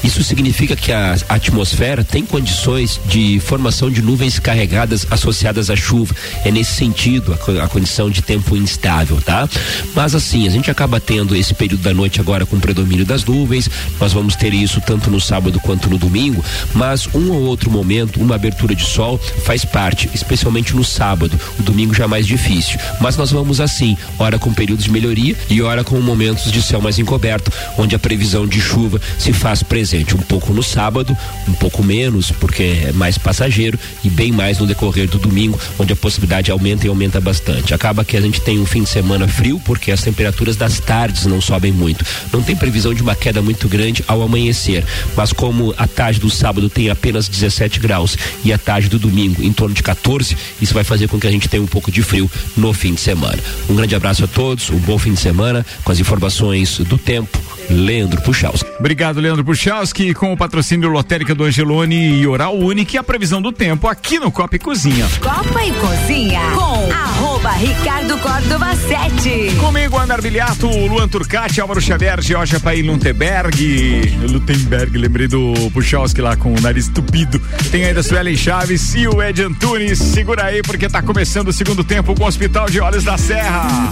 isso significa que a atmosfera tem condições de formação de nuvens carregadas associadas à chuva. É nesse sentido a, a condição de tempo instável, tá? Mas assim, a gente acaba tendo esse período da noite agora com predomínio das nuvens, nós vamos ter isso tanto no sábado quanto no domingo, mas um ou outro momento, uma abertura de sol faz parte, especialmente no sábado. O domingo já é mais difícil. Mas nós vamos assim, hora com períodos de melhoria e hora com momentos de céu mais encoberto, onde a previsão de de chuva se faz presente. Um pouco no sábado, um pouco menos, porque é mais passageiro, e bem mais no decorrer do domingo, onde a possibilidade aumenta e aumenta bastante. Acaba que a gente tem um fim de semana frio, porque as temperaturas das tardes não sobem muito. Não tem previsão de uma queda muito grande ao amanhecer, mas como a tarde do sábado tem apenas 17 graus e a tarde do domingo em torno de 14, isso vai fazer com que a gente tenha um pouco de frio no fim de semana. Um grande abraço a todos, um bom fim de semana com as informações do tempo. Leandro Puchalski. Obrigado, Leandro Puchalski, com o patrocínio Lotérica do Angelone e Oral Unique, a previsão do tempo aqui no Copa e Cozinha. Copa e Cozinha com arroba Ricardo Córdova 7. Comigo, Ana Arbiliato, Luan Turcati, Álvaro Xavier, Georgia Paim Lunteberg. Lutemberg, lembrei do Puchalski lá com o nariz tupido. Tem ainda a Suelen Chaves e o Ed Antunes. Segura aí, porque tá começando o segundo tempo com o Hospital de Olhos da Serra.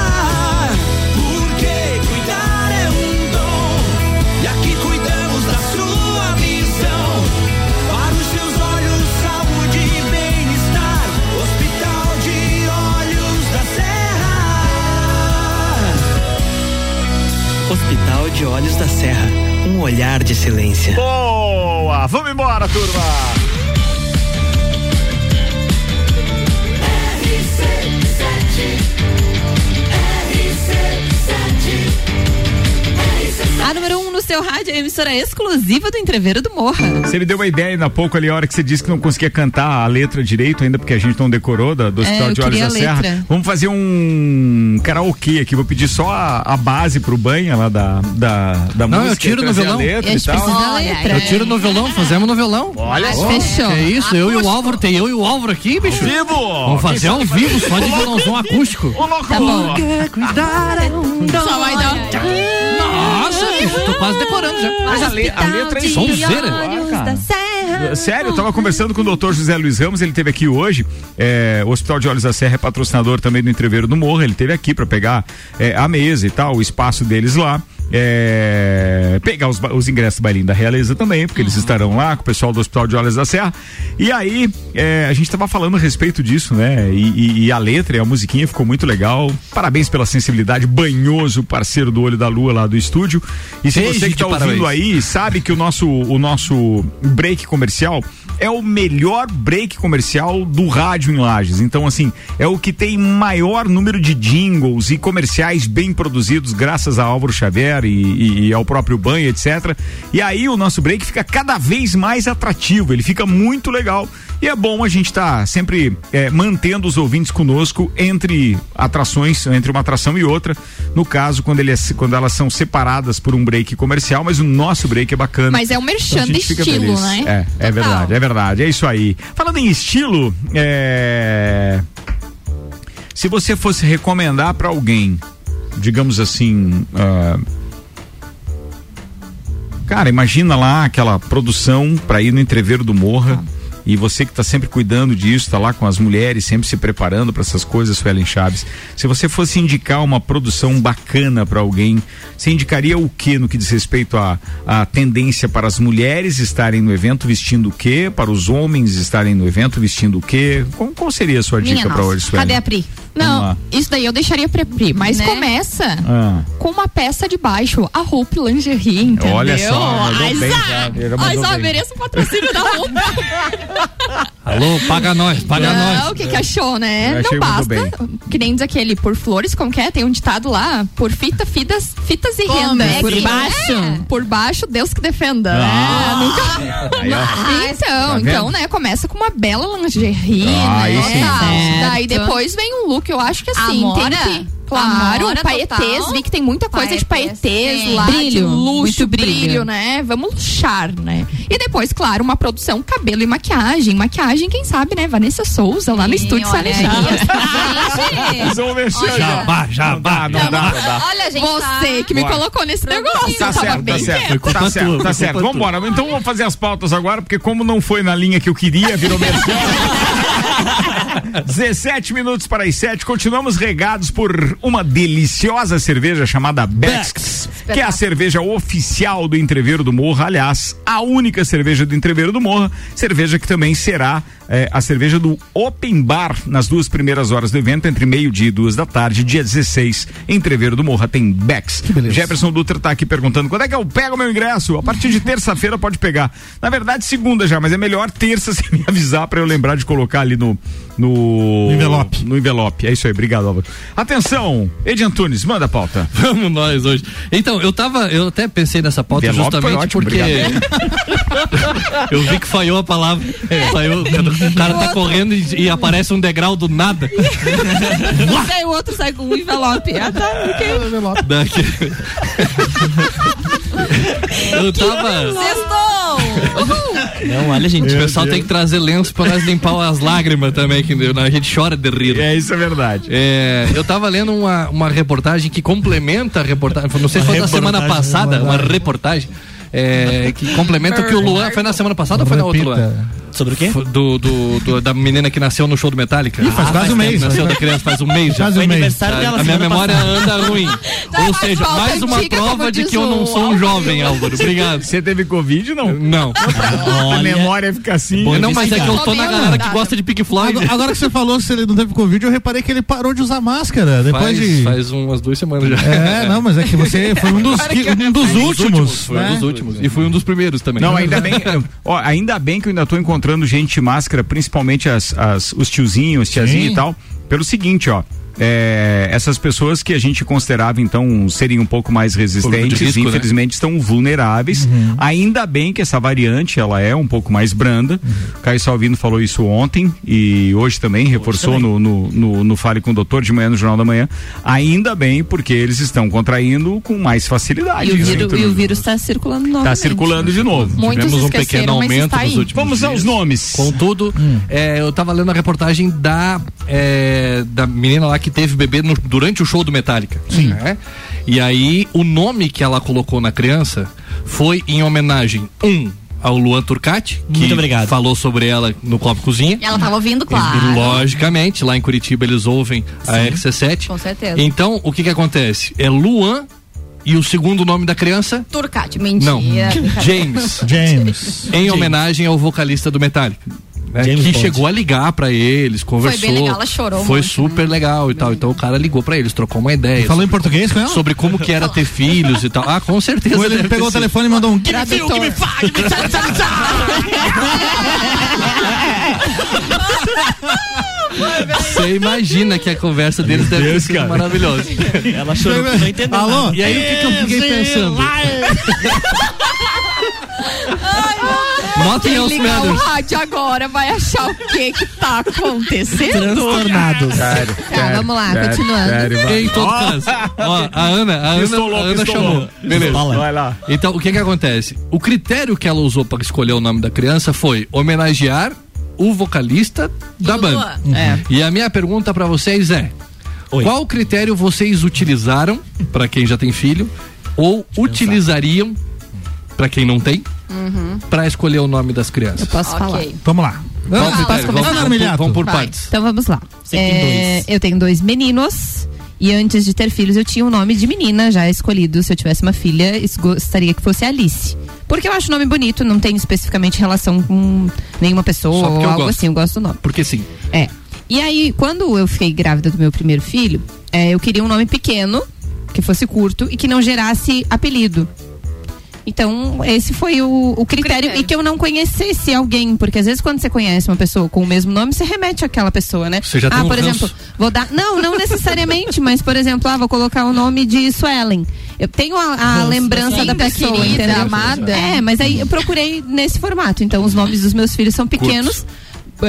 De Olhos da Serra. Um olhar de excelência. Boa! Vamos embora, turma! A número 1 um no seu rádio é a emissora exclusiva do Entreveiro do Morra. Você me deu uma ideia ainda há pouco ali, a hora que você disse que não conseguia cantar a letra direito, ainda porque a gente não decorou da, do É, Hospital eu de Olhos da Serra. Vamos fazer um karaokê aqui. Vou pedir só a, a base pro banho lá da, da, da Não, música. eu tiro no violão. A letra e tal. letra. Eu tiro no violão, fazemos no violão. Olha só. fechou. Que isso, eu e o Álvaro, tem eu e o Álvaro aqui, bicho. vivo! Vamos fazer ao vivo, só de violãozão acústico. Ô, louco! Tá bom. É um. Só vai dar. Nossa, bicho, tô quase decorando já. Mas a, le- a letra é Sonzeira. Da Serra. Sério, eu tava conversando com o doutor José Luiz Ramos, ele teve aqui hoje. é, o Hospital de Olhos da Serra é patrocinador também do Entreveiro do Morro. Ele teve aqui para pegar é, a mesa e tal, o espaço deles lá. É, pegar os, os ingressos do bailinho da Realeza também, porque eles estarão lá com o pessoal do Hospital de Olhos da Serra. E aí, é, a gente tava falando a respeito disso, né? E, e- e a letra e a musiquinha ficou muito legal. Parabéns pela sensibilidade, banhoso, parceiro do Olho da Lua lá do estúdio. E se Ei, você que gente, tá ouvindo aí sabe que o nosso, o nosso break comercial é o melhor break comercial do rádio em Lages. Então, assim, é o que tem maior número de jingles e comerciais bem produzidos, graças a Álvaro Xavier e, e- e ao próprio banho, etc. E aí o nosso break fica cada vez mais atrativo, ele fica muito legal. E é bom a gente estar sempre é, mantendo os ouvintes conosco entre atrações, entre uma atração e outra. No caso, quando, ele é- quando elas são separadas por um break comercial, mas o nosso break é bacana. Mas é um merchan Então de fica estilo, né? É, é verdade, é verdade, é isso aí. Falando em estilo, é... se você fosse recomendar pra alguém, digamos assim, ah, cara, imagina lá aquela produção pra ir no entreveiro do Morra. E você que está sempre cuidando disso, está lá com as mulheres, sempre se preparando para essas coisas, Suelen Chaves. Se você fosse indicar uma produção bacana para alguém, você indicaria o que no que diz respeito à à tendência para as mulheres estarem no evento vestindo o quê? Para os homens estarem no evento vestindo o quê? Qual, qual seria a sua dica para hoje, Suelen? Cadê a Pri? Não, isso daí eu deixaria pra Pri, mas Né? começa Ah. com uma peça de baixo, a Hope Lingerie, entendeu? Olha só, Ai, bem já, ai, mereço um patrocínio da Hope. Alô, paga nós, paga Não, nós. o que que achou, né? Não basta, que nem diz aquele, por flores, como que é? Tem um ditado lá, por fita, fitas, fitas e renda. é por baixo, é? por baixo, Deus que defenda, Ah. né? Nunca... Ó. Então, Tá então, né, começa com uma bela lingerie, Ah, aí né? Daí depois vem um look, eu acho que assim, Amora? tem que... Claro, Amora paetês, total. vi que tem muita coisa de Paetês, paetês sim. lá, Brilho, de luxo, muito brilho. brilho. né? Vamos luxar, né? E depois, claro, uma produção, cabelo e maquiagem. Maquiagem, quem sabe, né? Vanessa Souza, lá no estúdio. Sanejado. Vão mexer Jabá, jabá. Não dá, não dá. Olha, gente. Você que me Bora. colocou nesse negócio. Tá certo, bem tá certo. Tá certo, tá certo. Vamos embora. Então vamos fazer as pautas agora, porque como não foi na linha que eu queria, virou merchan. 17 minutos para as 7. Continuamos regados por uma deliciosa cerveja chamada Bex, que é a cerveja oficial do Entreveiro do Morro. Aliás, a única cerveja do Entreveiro do Morro. Cerveja que também será eh, a cerveja do Open Bar nas duas primeiras horas do evento, entre meio-dia e duas da tarde, dia 16. Entreveiro do Morro tem Bex. Jefferson Dutra tá aqui perguntando quando é que eu pego o meu ingresso? A partir de terça-feira pode pegar. Na verdade, segunda já, mas é melhor terça você me avisar para eu lembrar de colocar ali no. No envelope. No envelope. É isso aí, obrigado, Álvaro. Atenção, Edi Antunes, manda a pauta. Vamos nós hoje. Então, eu tava, eu até pensei nessa pauta Envelope foi justamente ótimo, porque eu vi que falhou a palavra. Falhou, o cara tá correndo e, e aparece um degrau do nada. Aí o outro sai com um envelope. Ah, tá, ok. Daqui. Eu tava. Sextou! Não, olha, gente. O pessoal tem que trazer lenço pra nós limpar as lágrimas também, que a gente chora de rir. É, isso é verdade. É, eu tava lendo uma, uma reportagem que complementa a reportagem, não sei se foi da semana passada, uma reportagem. É, que complementa o que o Luan. Foi na semana passada ou foi na outra, Luan? Sobre o quê? Do, do, do- da menina que nasceu no show do Metallica. Ih, faz quase um tempo, mês. Nasceu da criança faz um mês já. Quase um mês. aniversário dela A minha memória passada. anda ruim. Ou seja, mais uma antiga, prova de que eu não sou um jovem, Álvaro. Obrigado. Você teve Covid, não? Não. A memória fica assim. não, mas é que eu tô na galera que gosta de Pink Floyd. Agora, agora que você falou se ele não teve Covid, eu reparei que ele parou de usar máscara. Depois faz, de. faz umas duas semanas já. É, não, mas é que você foi um dos, que- um dos últimos. Foi né? um dos últimos. E fui um dos primeiros também. Não, ainda bem, ó, ainda bem que eu ainda tô encontrando gente de máscara, principalmente as, as- os tiozinhos, tiazinho Sim. e tal, pelo seguinte, ó. É, essas pessoas que a gente considerava então serem um pouco mais resistentes, risco, né? infelizmente estão vulneráveis. Ainda bem que essa variante ela é um pouco mais branda. O Caio Salvino falou isso ontem e hoje também reforçou No, no, no, no Fale com o Doutor de manhã no Jornal da Manhã. Ainda bem porque eles estão contraindo com mais facilidade. E o, isso, vírus, e o vírus tá circulando novamente. Tá circulando de novo. Muitos Tivemos um pequeno aumento está nos últimos Vamos aos nomes. Contudo, é, eu tava lendo a reportagem da, é, da menina lá que teve bebê no- durante o show do Metallica. Sim. E aí, o nome que ela colocou na criança foi em homenagem, um, ao Luan Turcati, que falou sobre ela no Copo Cozinha. Ela tava ouvindo, E, claro. logicamente, lá em Curitiba eles ouvem a RC7. Com certeza. Então, o que que acontece? É Luan e o segundo nome da criança? Turcati, mentira. Não, James. James. Em homenagem ao vocalista do Metallica. Né, que Bond. chegou a ligar pra eles, conversou. bem legal, ela chorou Foi muito, super legal e tal. Então o cara ligou pra eles, trocou uma ideia. Falou em português com ela? sobre como que era ter filhos e tal. Ah, com certeza. Ou ele deve pegou o ter sido. telefone e mandou um. "Give me give me five, give me Você imagina que a conversa deles deve ter Deus, sido cara. maravilhosa. Ela chorou, não entendeu Alô? nada. E aí o que, que eu fiquei pensando? Notem Quem aos ligar o rádio agora vai achar o que que tá acontecendo. Transtornados. Sério. Tá, vamos lá, continuando. Em todo caso. Ó, a Ana, a Ana, Pistolou, a Ana pistolou. chamou. Beleza. Vai lá. Então, o que que acontece? O critério que ela usou para escolher o nome da criança foi homenagear o vocalista da banda. É. E a minha pergunta para vocês é: Oi. qual critério vocês utilizaram para quem já tem filho ou utilizariam para quem não tem para escolher o nome das crianças? Posso falar? Ok. Vamos lá. Vamos, critério? começar? Vamos, vamos por- Armiliato. vamos por Vai, partes. Então vamos lá. É, eu tenho dois meninos. E antes de ter filhos, eu tinha um nome de menina já escolhido. Se eu tivesse uma filha, gostaria que fosse Alice. Porque eu acho o nome bonito, não tem especificamente relação com nenhuma pessoa ou eu algo gosto. assim, eu gosto do nome. Porque sim. É. E aí, quando eu fiquei grávida do meu primeiro filho, é, eu queria um nome pequeno, que fosse curto e que não gerasse apelido. Então, esse foi o, o critério, critério. E que eu não conhecesse alguém. Porque às vezes, quando você conhece uma pessoa com o mesmo nome, você remete àquela pessoa, né? Você já ah, tem um por ranço. exemplo, vou dar. Não, não necessariamente, mas, por exemplo, ah, vou colocar o nome de Suelen. Eu tenho a, a lembrança da Linda, pessoa, querida, entendeu? amada. É, mas aí eu procurei nesse formato. Então, os nomes dos meus filhos são pequenos.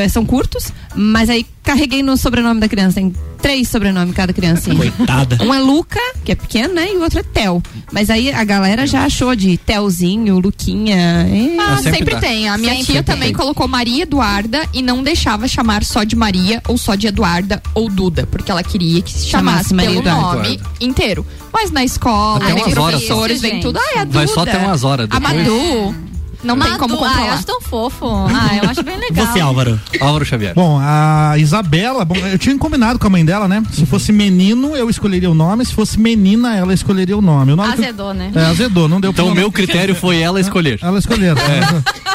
São curtos, mas aí carreguei no sobrenome da criança. Tem três sobrenomes cada criancinha. Coitada. Um é Luca, que é pequeno, né? E o outro é Tel. Mas aí a galera já achou de Telzinho, Luquinha. é. Ah, sempre sempre, tem. A minha Sempre tia tem. também colocou Maria Eduarda e não deixava chamar só de Maria ou só de Eduarda ou Duda, porque ela queria que se Chamasse chamasse Maria pelo Eduarda. nome inteiro. Mas na escola, Até vem umas horas só. professores, vem tudo. Ah, é a Duda. Vai só até umas horas A depois. Madu. Não tem como Madu, Ah, eu controlar. acho tão fofo. Ah, eu acho bem legal. Você, Álvaro. Álvaro Xavier. Bom, a Isabela, bom, eu tinha combinado com a mãe dela, né? Se fosse menino, eu escolheria o nome. Se fosse menina, ela escolheria o nome. O nome que- Azedou, né? É, azedou, não deu Então o meu critério foi ela escolher. Ela escolheu.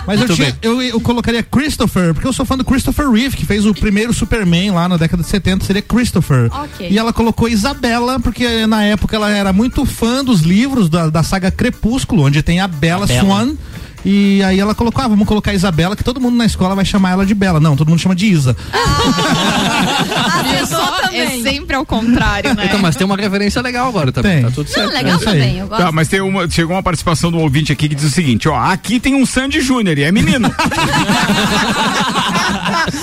Mas eu, tinha- eu, eu colocaria Christopher, porque eu sou fã do Christopher Reeve, que fez o primeiro Superman lá na década de 70, seria Christopher. Ok. E ela colocou Isabela, porque na época ela era muito fã dos livros da, da saga Crepúsculo, onde tem a Bella, A Bella. Swan. E aí ela colocou, ah, vamos colocar Isabela, que todo mundo na escola vai chamar ela de Bela. Não, todo mundo chama de Isa. Isso é sempre ao contrário, né? Então, mas tem uma referência legal agora também. Tem. Tá tudo certo. Não, legal É também, eu gosto. Tá, mas tem uma, chegou uma participação do ouvinte aqui que diz o seguinte, ó, aqui tem um Sandy Júnior e é menino.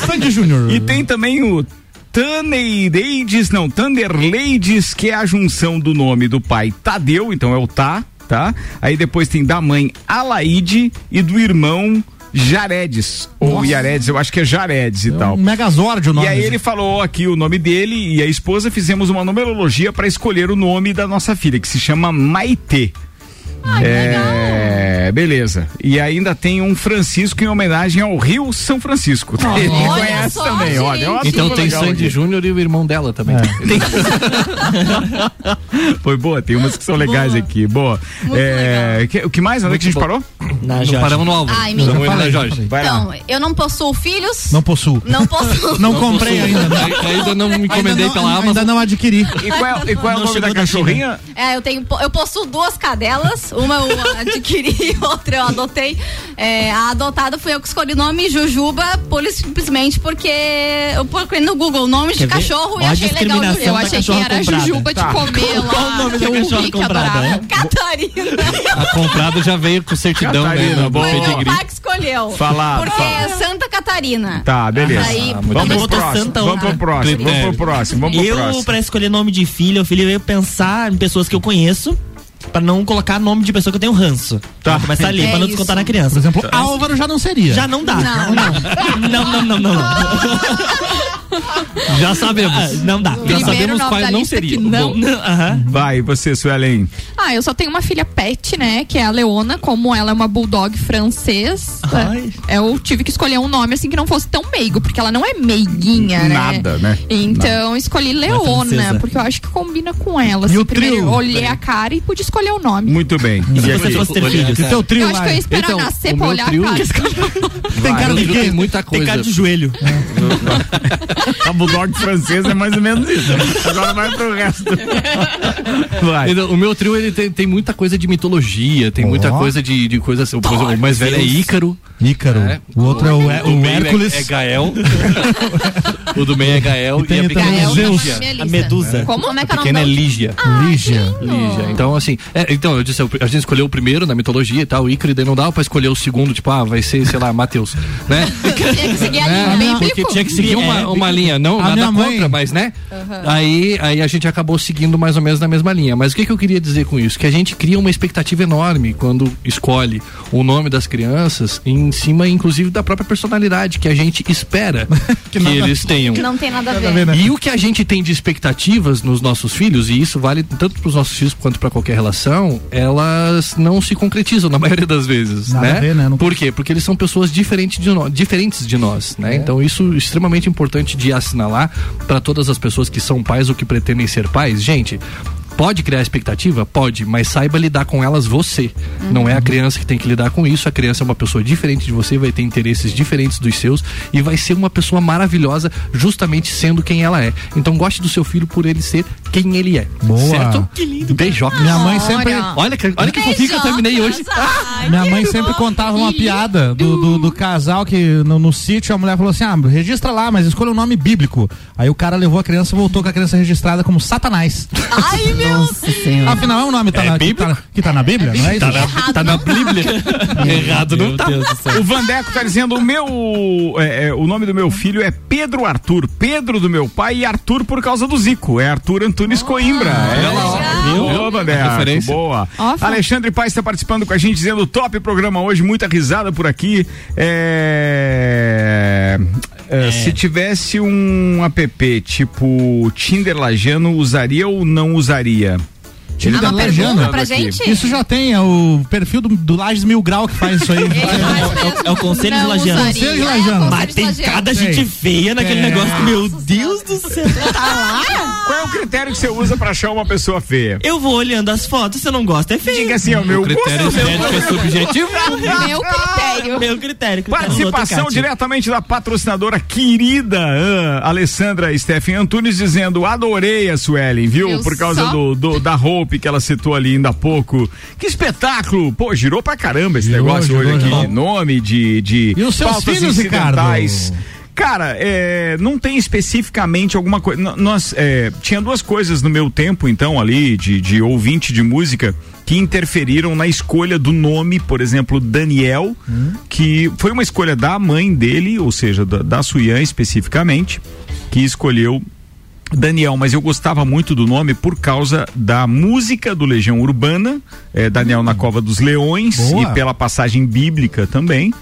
Sandy Júnior. e tem também o Taneireides, não, Tanderleides, que é a junção do nome do pai Tadeu, então é o Tá, tá? Aí depois tem da mãe Alaide e do irmão Jaredes, ou Nossa. Yaredes, eu acho que é Jaredes e tal. Um Megazord o nome. E aí ele falou aqui o nome dele e a esposa fizemos uma numerologia para escolher o nome da nossa filha, que se chama Maitê. É, beleza. E ainda tem um Francisco em homenagem ao Rio São Francisco. Ele olha conhece só, também, olha. é Então tem Sandy. Júnior e o irmão dela também. Foi boa, tem umas que são legais aqui. Boa. É, que- o que mais? Onde é que a gente bom. parou? Na Não Jorge. paramos no Álvaro. Ai, Jorge. Então, eu não possuo filhos. Não possuo. Não possuo. Não, comprei ainda. Não. Ainda não me encomendei pela não, Amazon. Ainda não adquiri. E qual é, e qual é o Não nome da cachorrinha? É, eu tenho, eu possuo duas cadelas, uma eu adquiri outra eu adotei. É, a adotada fui eu que escolhi o nome Jujuba, poli- simplesmente porque eu procurei no Google o nome de cachorro e achei legal. Eu achei que era comprada. Jujuba Tá. de comer lá. Qual o nome que da eu cachorra vi que comprada? adorava. Catarina. A comprada já veio com certidão, Catarina, né? Boa. Foi meu pedigree. pai que escolheu. Fala, Porque fala. é Santa Catarina. Tá, beleza. Aí, muito Vamos pro próximo. Santa Vamos pro próximo. Vamos pro próximo. Vamos pro Eu, próximo. pra escolher nome de filho ou filho, eu ia pensar em pessoas que eu conheço. Pra não colocar nome de pessoa que eu tenho ranço. Tá. Começar ali, É pra não isso. descontar na criança. Por exemplo, Álvaro já não seria. Já não dá. Não, não. Não, não, não, não. Já sabemos. Ah, não dá. Já Primeiro sabemos nome qual da não lista seria. que não. Aham. Vai, você, Suelen. Ah, eu só tenho uma filha pet, né? Que é a Leona, como ela é uma bulldog francês. Ai. é, Eu tive que escolher um nome assim que não fosse tão meigo, porque ela não é meiguinha, né? Nada, né? Então escolhi é Leona, francesa. porque eu acho que combina com ela. E assim, o primeiro trio? eu olhei a cara e pude escolher o nome. Muito bem. E se E você fosse ter filhos? E o teu trio eu acho que eu ia esperar Então, nascer o pra meu olhar trio- a cara e. Tem cara de tem quê? muita Tem coisa. cara de joelho. A Bulldog francesa é mais ou menos isso. Agora vai pro resto. Vai. Então, o meu trio ele tem, tem muita coisa de mitologia, tem muita Ó. coisa de, de coisa. Por exemplo, o mais velho é Ícaro. Ícaro. É. O outro é o, é, do o meio Hércules. É, é Gael. o do meio é Gael. E tem a pequena é o Zeus. Lígia. minha A. Medusa. Como, Como é que A é o pequena é nome? da- Lígia. Lígia. Lígia. Então, assim, é, então, eu disse, a gente escolheu o primeiro na mitologia e tal, o Ícaro, e daí não dava pra escolher o segundo, tipo, ah, vai ser, sei lá, Mateus, né? Tinha que seguir a É, linha. porque tinha que seguir uma, uma linha, não A nada mãe- contra, mas né? Aí, aí a gente acabou seguindo mais ou menos na mesma linha. Mas o que, que eu queria dizer com isso? Que a gente cria uma expectativa enorme quando escolhe o nome das crianças em cima, inclusive, da própria personalidade que a gente espera que, eles tenham. Não tem nada a Nada a ver. ver, né? E o que a gente tem de expectativas nos nossos filhos, e isso vale tanto para os nossos filhos quanto para qualquer relação, elas não se concretizam na maioria das vezes, Nada né? a ver, né? Não- Por quê? Porque eles são pessoas diferentes de nós, diferentes de nós, É. né? Então isso é extremamente importante de assinalar para todas as pessoas que são pais ou que pretendem ser pais. Gente, Pode criar expectativa? Pode, mas saiba lidar com elas você. Não é a criança que tem que lidar com isso. A criança é uma pessoa diferente de você, vai ter interesses diferentes dos seus e vai ser uma pessoa maravilhosa justamente sendo quem ela é. Então goste do seu filho por ele ser quem ele é. Boa. Certo? Que lindo. Beijoca. Minha mãe sempre. Olha que, olha que fofinho que eu terminei hoje. Minha mãe sempre contava uma piada do, do, do casal que no, no sítio a mulher falou assim: ah, registra lá, mas escolha um nome bíblico. Aí o cara levou a criança e voltou com a criança registrada como Satanás. Ai, meu Nossa Senhora. Afinal, é um nome tá na, que, tá, que tá na Bíblia, não é isso? Tá na, tá na Bíblia. Errado não tá. O Vandeco tá dizendo: o meu. é, é, o nome do meu filho é Pedro Arthur. Pedro do meu pai e Arthur por causa do Zico. É Arthur Antunes Coimbra. É, Viu? Viu. Boa. Foi. Alexandre Paes está participando com a gente, dizendo top programa hoje, muita risada por aqui. É, é, Se tivesse um app tipo Tinder Lajano, usaria ou não usaria? Tinder Ah, uma Lajano. pergunta pra gente? Isso já tem, é o perfil do, do Lages Mil Grau que faz isso aí. É o Conselho de Lajeano. Conselho de É, Lajano. Mas tem cada Tem. gente feia naquele É. negócio. Meu Deus do céu. Qual é o critério que você usa pra achar uma pessoa feia? Eu vou olhando as fotos, se eu não gosto, é feio. Diga assim, ó, meu O critério gosto, meu estético é subjetivo. Meu critério. Meu critério. critério Participação diretamente da patrocinadora querida ah, Alessandra Steffen Antunes dizendo adorei a Suelen, viu? Por causa só? do, do- da roupa que ela citou ali ainda há pouco. Que espetáculo! Pô, girou pra caramba esse Girou, negócio girou, hoje aqui. girou. Nome de, de E os seus filhos, incidentais. Ricardo? Cara, é, não tem especificamente alguma coisa. Nós é, tinha duas coisas no meu tempo, então, ali, de, de ouvinte de música, que interferiram na escolha do nome, por exemplo, Daniel, que foi uma escolha da mãe dele, ou seja, da, da Suyan especificamente, que escolheu Daniel, mas eu gostava muito do nome por causa da música do Legião Urbana, é, Daniel na Cova dos Leões, Boa. e pela passagem bíblica também.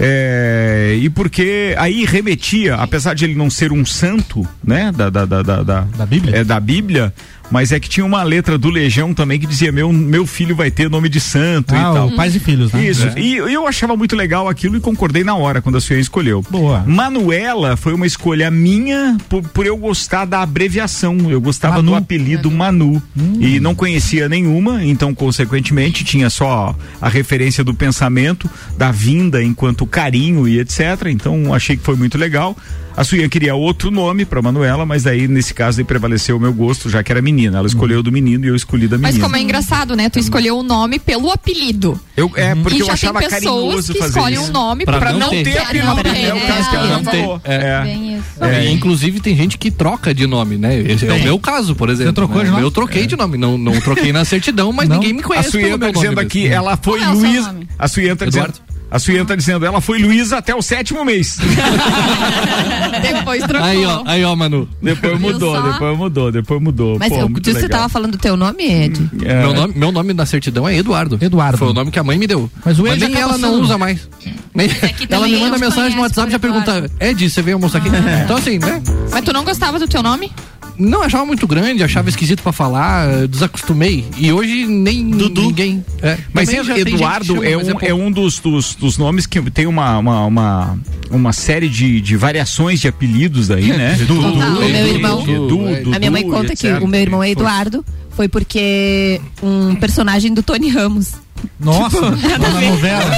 É, e porque aí remetia, apesar de ele não ser um santo, né, da, da, da, da, da, Da Bíblia? é, da Bíblia, mas é que tinha uma letra do Legião também que dizia: meu, meu filho vai ter nome de santo Ah, e tal. o pais e filhos, né? Isso, É. e eu achava muito legal aquilo e concordei na hora quando a senhora escolheu. Boa. Manuela foi uma escolha minha por, por eu gostar da abreviação. Eu gostava Manu. do apelido Manu Hum. e não conhecia nenhuma, então, consequentemente, tinha só a referência do pensamento, da vinda enquanto carinho e etc. Então, achei que foi muito legal. A Suyan queria outro nome para Manuela, mas aí, nesse caso, aí prevaleceu o meu gosto, já que era menina. Ela escolheu do menino e eu escolhi da menina. Mas como é engraçado, né? Tu escolheu o nome pelo apelido. Eu, é, porque e eu já achava tem pessoas carinhoso que fazer escolhem um nome Pra pra, não não ter. ter Pra não apelido, ter. é o caso que ela Não tem. falou. É. É. Inclusive tem gente que troca de nome, né? Esse é o meu caso, por exemplo. trocou né? de nome? Eu troquei de nome, não, não troquei na certidão, mas Não. ninguém me A conhece Suyan pelo tá meu nome dizendo mesmo. aqui, ela foi é Luiz. A Suyan tá dizendo. A Suyan tá dizendo, ela foi Luísa até o sétimo mês. Depois trocou. Aí, ó, aí, ó, Manu. depois mudou, só? depois mudou, depois mudou. Mas Pô, eu, você legal. tava falando do teu nome, Ed? É. Meu, nome, meu nome na certidão é Eduardo. Eduardo. Foi o nome que a mãe me deu. Mas o Ed nem acaba ela não usa mais. Nem- que ela me manda mensagem no WhatsApp e já pergunta. Ed, você veio almoçar aqui? Então, assim, né? Mas tu não gostava do teu nome? Não, achava muito grande, achava esquisito pra falar, desacostumei. E hoje nem ninguém. É, Mas que Eduardo chama, é, mas um, pouco. é um dos, dos, dos nomes que tem uma, uma, uma, uma série de, de variações de apelidos aí, né? Dudu, O meu irmão- Edu, a minha mãe Dudu, conta e que o meu irmão é Eduardo. Foi porque um personagem do Tony Ramos. Nossa, na novela.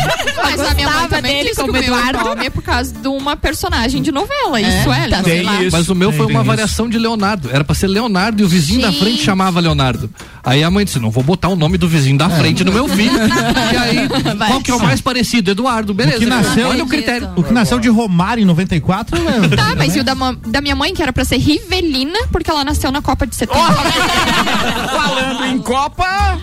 Mas a minha mãe também dele disse que como meu Eduardo. nome é por causa de uma personagem de novela. Isso é, tá, não sei sei lá. isso. Mas o meu foi Tem uma isso. variação de Leonardo. Era pra ser Leonardo e o vizinho da frente chamava Leonardo. Aí a mãe disse: não vou botar o nome do vizinho da frente no meu filho. e aí, qual que é o mais parecido? Eduardo, beleza. O que nasceu- Olha o critério. O que nasceu de Romário em 94, é- Tá, mas e o da, da minha mãe, que era pra ser Rivelina, porque ela nasceu na Copa de 70. Falando em Copa.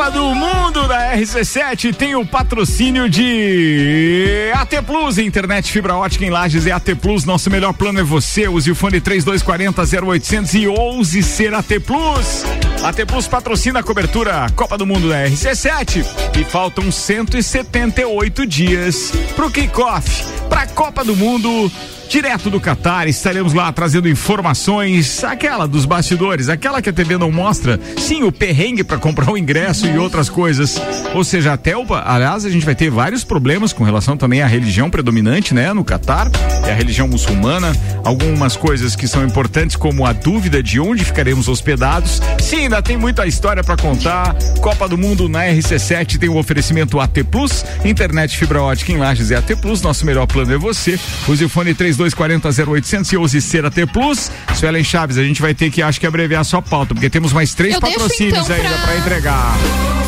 Copa do Mundo da RC7 tem o patrocínio de AT Plus, internet fibra ótica em Lages é AT Plus, nosso melhor plano é você, use o fone 3240 0800 e ouse ser AT Plus. AT Plus patrocina a cobertura Copa do Mundo da RC7 e faltam 178 dias pro kickoff. Pra Copa do Mundo Direto do Catar, estaremos lá trazendo informações, aquela dos bastidores, aquela que a TV não mostra. Sim, o perrengue para comprar o ingresso e outras coisas. Ou seja, até o. Aliás, a gente vai ter vários problemas com relação também à religião predominante, né, no Catar, é a religião muçulmana. Algumas coisas que são importantes, como a dúvida de onde ficaremos hospedados. Sim, ainda tem muita história para contar. Copa do Mundo na RC7 tem o oferecimento AT Plus, internet fibra ótica em Lages é AT Plus, nosso melhor plano é você. Use o fone 3240 0800 e use ser AT Plus. Suelen Chaves, a gente vai ter que, acho que, abreviar a sua pauta, porque temos mais três Eu deixo, patrocínios então, ainda para entregar.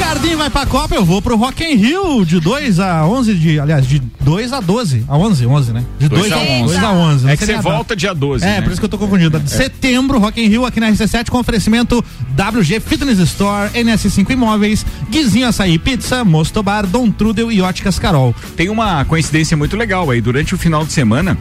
Ricardinho vai pra Copa, eu vou pro Rock in Rio de 2 a 11 de, aliás, de 2 a 12, a 11, 11, né? De 2 Dois a a 11. 11. 2 a 11. não É que você volta dia 12, É, né? por isso que eu tô confundido. Setembro, Rock in Rio aqui na RC7 com oferecimento WG Fitness Store, NS5 Imóveis, Guizinho Açaí Pizza, Mostobar, Dom Trudel e Óticas Carol. Tem uma coincidência muito legal aí. Durante o final de semana,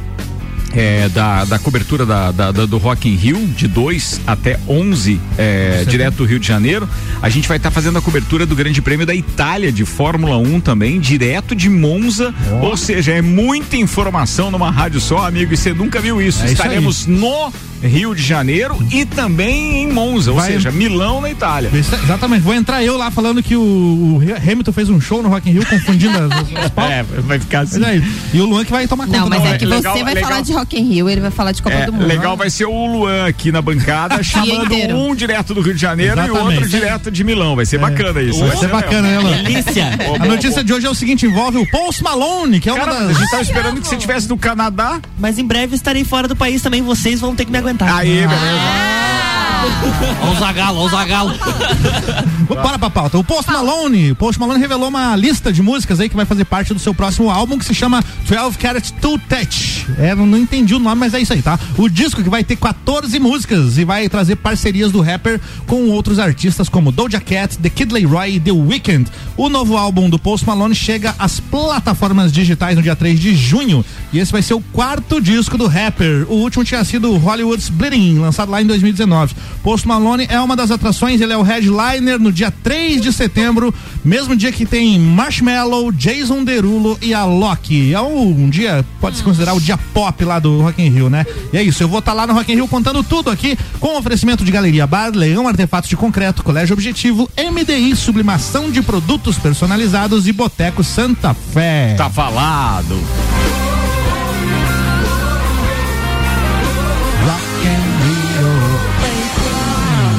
é, da, da cobertura da, da- da- do Rock in Rio, de 2 até 11, é, direto do Rio de Janeiro, a gente vai estar fazendo a cobertura do Grande Prêmio da Itália de Fórmula 1 também, direto de Monza. Ou seja, é muita informação numa rádio só, amigo, e você nunca viu isso. É isso Estaremos no Rio de Janeiro e também em Monza, ou Vai- seja, Milão na Itália. Exatamente, vou entrar eu lá falando que o, o Hamilton fez um show no Rock in Rio confundindo as, as pautas. É, vai ficar assim. Mas aí, e o Luan que vai tomar conta. Não, mas da é que legal, você vai legal. falar de Rock in Rio, ele vai falar de Copa É, do Mundo. legal vai ser o Luan aqui na bancada, chamando um direto do Rio de Janeiro e o Exatamente. outro direto de Milão. Vai ser bacana isso. Vai ser bacana, né, Luan? Delícia. A notícia de hoje é o seguinte: envolve o Post Malone, que é uma Cara, das. a gente tava esperando que você estivesse no Canadá. Mas em breve estarei fora do país também, vocês vão ter que me aguentar. Aí, beleza. Ó o Zagalo, ó o Zagalo. Bora pra pauta. O Post Malone, o Post Malone revelou uma lista de músicas aí que vai fazer parte do seu próximo álbum que se chama 12 Carat to Touch. É, não, não entendi o nome, mas é isso aí, tá? O disco que vai ter 14 músicas e vai trazer parcerias do rapper com outros artistas como Doja Cat, The Kid Leroy e The Weeknd. O novo álbum do Post Malone chega às plataformas digitais no dia 3 de junho e esse vai ser o quarto disco do rapper. O último tinha sido Hollywood's Bleeding, lançado lá em 2019. Post Malone é uma das atrações, ele é o headliner no dia 3 de setembro, mesmo dia que tem Marshmallow, Jason Derulo e a Loki. É um, dia, pode se considerar o dia pop lá do Rock in Rio, né? E é isso, eu vou estar lá no Rock in Rio contando tudo aqui, com oferecimento de Galeria Bar, Leão Artefatos de Concreto, Colégio Objetivo, MDI, Sublimação de Produtos Personalizados e Boteco Santa Fé. Tá falado.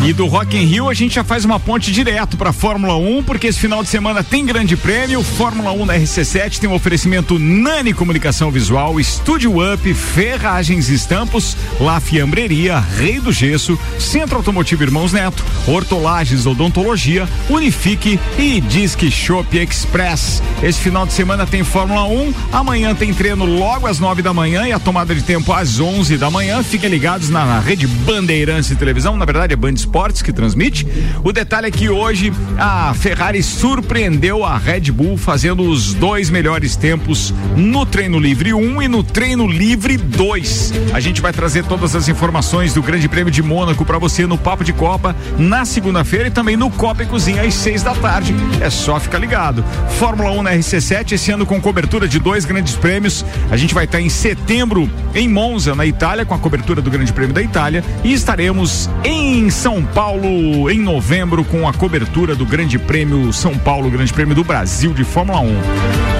E do Rock in Rio a gente já faz uma ponte direto para Fórmula 1, porque esse final de semana tem grande prêmio. Fórmula 1 na RC7 tem um oferecimento Nani Comunicação Visual, Estúdio Up, Ferragens e Estampos, La Fiambreria, Rei do Gesso, Centro Automotivo Irmãos Neto, Hortolagens Odontologia, Unifique e Disque Shop Express. Esse final de semana tem Fórmula 1, amanhã tem treino logo às 9 da manhã e a tomada de tempo às 11 da manhã. Fiquem ligados na rede Bandeirantes de televisão, na verdade é Band Esportes que transmite. O detalhe é que hoje a Ferrari surpreendeu a Red Bull fazendo os dois melhores tempos no treino livre 1 e no treino livre 2. A gente vai trazer todas as informações do Grande Prêmio de Mônaco para você no Papo de Copa na segunda-feira e também no Copa e Cozinha às 6 da tarde. É só ficar ligado. Fórmula 1 na RC7 esse ano com cobertura de dois grandes prêmios. A gente vai estar em setembro em Monza, na Itália, com a cobertura do Grande Prêmio da Itália e estaremos em São Paulo em novembro com a cobertura do Grande Prêmio São Paulo, Grande Prêmio do Brasil de Fórmula 1.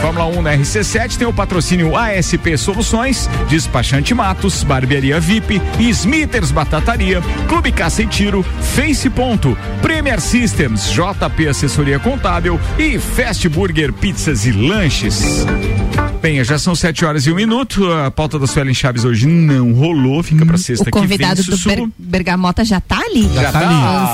Fórmula 1 na RC7 tem o patrocínio ASP Soluções, Despachante Matos, Barbearia VIP, Smithers Batataria, Clube Caça e Tiro, Face Ponto, Premier Systems, JP Assessoria Contábil e Fast Burger Pizzas e Lanches. Bem, já são sete horas e um minuto. A pauta da Suelen Chaves hoje não rolou. Fica pra sexta O que vem. convidado do. Ber- Bergamota já tá ali? Já tá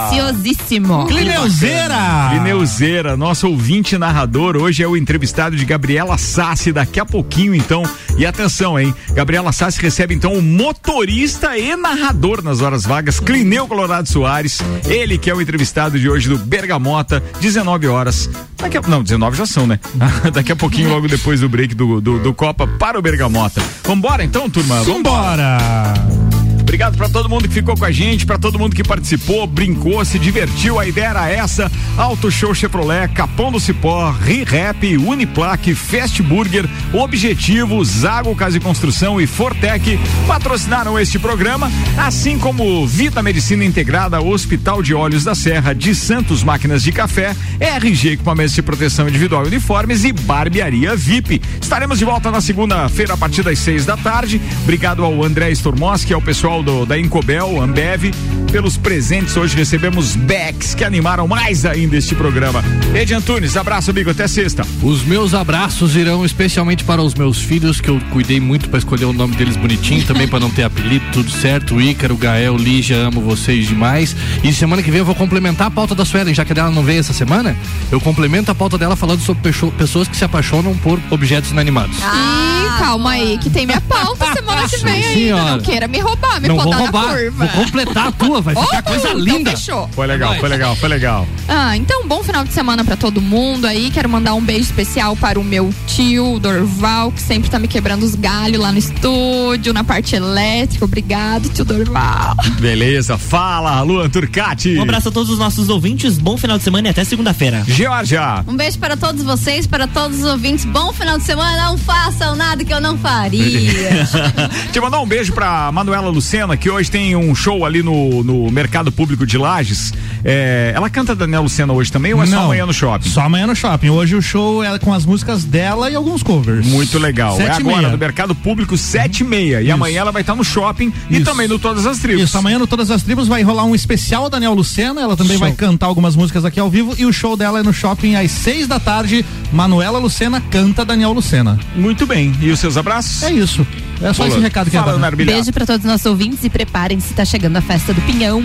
ali. Ansiosíssimo. Clineuzeira! Clineuzeira, nosso ouvinte narrador, hoje é o entrevistado de Gabriela Sassi, daqui a pouquinho então. E atenção, hein? Gabriela Sassi recebe então o motorista e narrador nas horas vagas, Clineu Colorado Soares, ele que é o entrevistado de hoje do Bergamota, 19 horas. Daqui a, não, 19 já são, né? daqui a pouquinho, logo depois do break do, do, do Copa para o Bergamota. Vambora então, turma? Vambora! Obrigado pra todo mundo que ficou com a gente, pra todo mundo que participou, brincou, se divertiu. A ideia era essa: Auto Show Chevrolet, Capão do Cipó, ReRap, Uniplaque, Fast Burger, Objetivo, Zago Casa e Construção e Fortec patrocinaram este programa, assim como Vita Medicina Integrada, Hospital de Olhos da Serra, de Santos Máquinas de Café, RG Equipamentos de Proteção Individual e Uniformes e Barbearia VIP. Estaremos de volta na segunda-feira a partir das seis da tarde. Obrigado ao André Stormoski, ao pessoal pessoal do, da Incobel, Ambev, pelos presentes. Hoje recebemos backs que animaram mais ainda este programa. Ed Antunes, abraço, amigo. Até sexta. Os meus abraços irão especialmente para os meus filhos, que eu cuidei muito para escolher o nome deles bonitinho, também para não ter apelido, tudo certo. O Ícaro, Gael, Lígia, amo vocês demais. E semana que vem eu vou complementar a pauta da Suelen, já que ela não veio essa semana. Eu complemento a pauta dela falando sobre pessoas que se apaixonam por objetos inanimados. Ih, calma aí, que tem minha pauta semana que vem ainda. senhora. Não queira me roubar, me não vou roubar, curva. vou completar a tua, vai ficar Oh, coisa então linda. fechou. Foi legal, foi legal, foi legal. Ah, então bom final de semana pra todo mundo aí. Quero mandar um beijo especial para o meu tio, Dorval, que sempre tá me quebrando os galhos lá no estúdio, na parte elétrica. Obrigado, tio Dorval. Beleza, fala, Luan Turcati. Um abraço a todos os nossos ouvintes, bom final de semana e até segunda-feira. Georgia. Um beijo para todos vocês, para todos os ouvintes. Bom final de semana. Não façam nada que eu não faria. Te mandar um beijo pra Manuela Lucena, que hoje tem um show ali no, no Mercado Público de Lages. É, ela canta Daniela Lucena hoje também ou é só Não, amanhã no shopping? Só amanhã no shopping. Hoje o show é com as músicas dela e alguns covers. Muito legal. Sete é e agora meia. no Mercado Público, sete e meia. E Isso. amanhã ela vai estar no shopping e Isso. também no Todas as Tribos. Isso, amanhã no Todas as Tribos vai rolar um especial Daniel Lucena. Ela também Show. vai cantar algumas músicas aqui ao vivo. E o show dela é no shopping às seis da tarde. Manuela Lucena canta Daniel Lucena. Muito bem. E os seus abraços? É isso. É só Boa. esse recado que eu ia dar. Narbilhar. Beijo pra todos os nossos ouvintes e preparem-se, tá chegando a festa do Pinhão.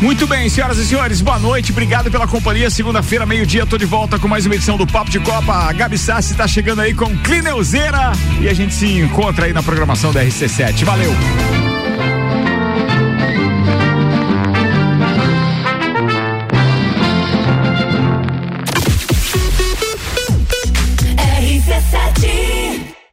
Muito bem, senhoras e senhores, boa noite, obrigado pela companhia. Segunda-feira, meio-dia, tô de volta com mais uma edição do Papo de Copa. A Gabi Sassi tá chegando aí com Clineuzeira e a gente se encontra aí na programação da RC7. Valeu!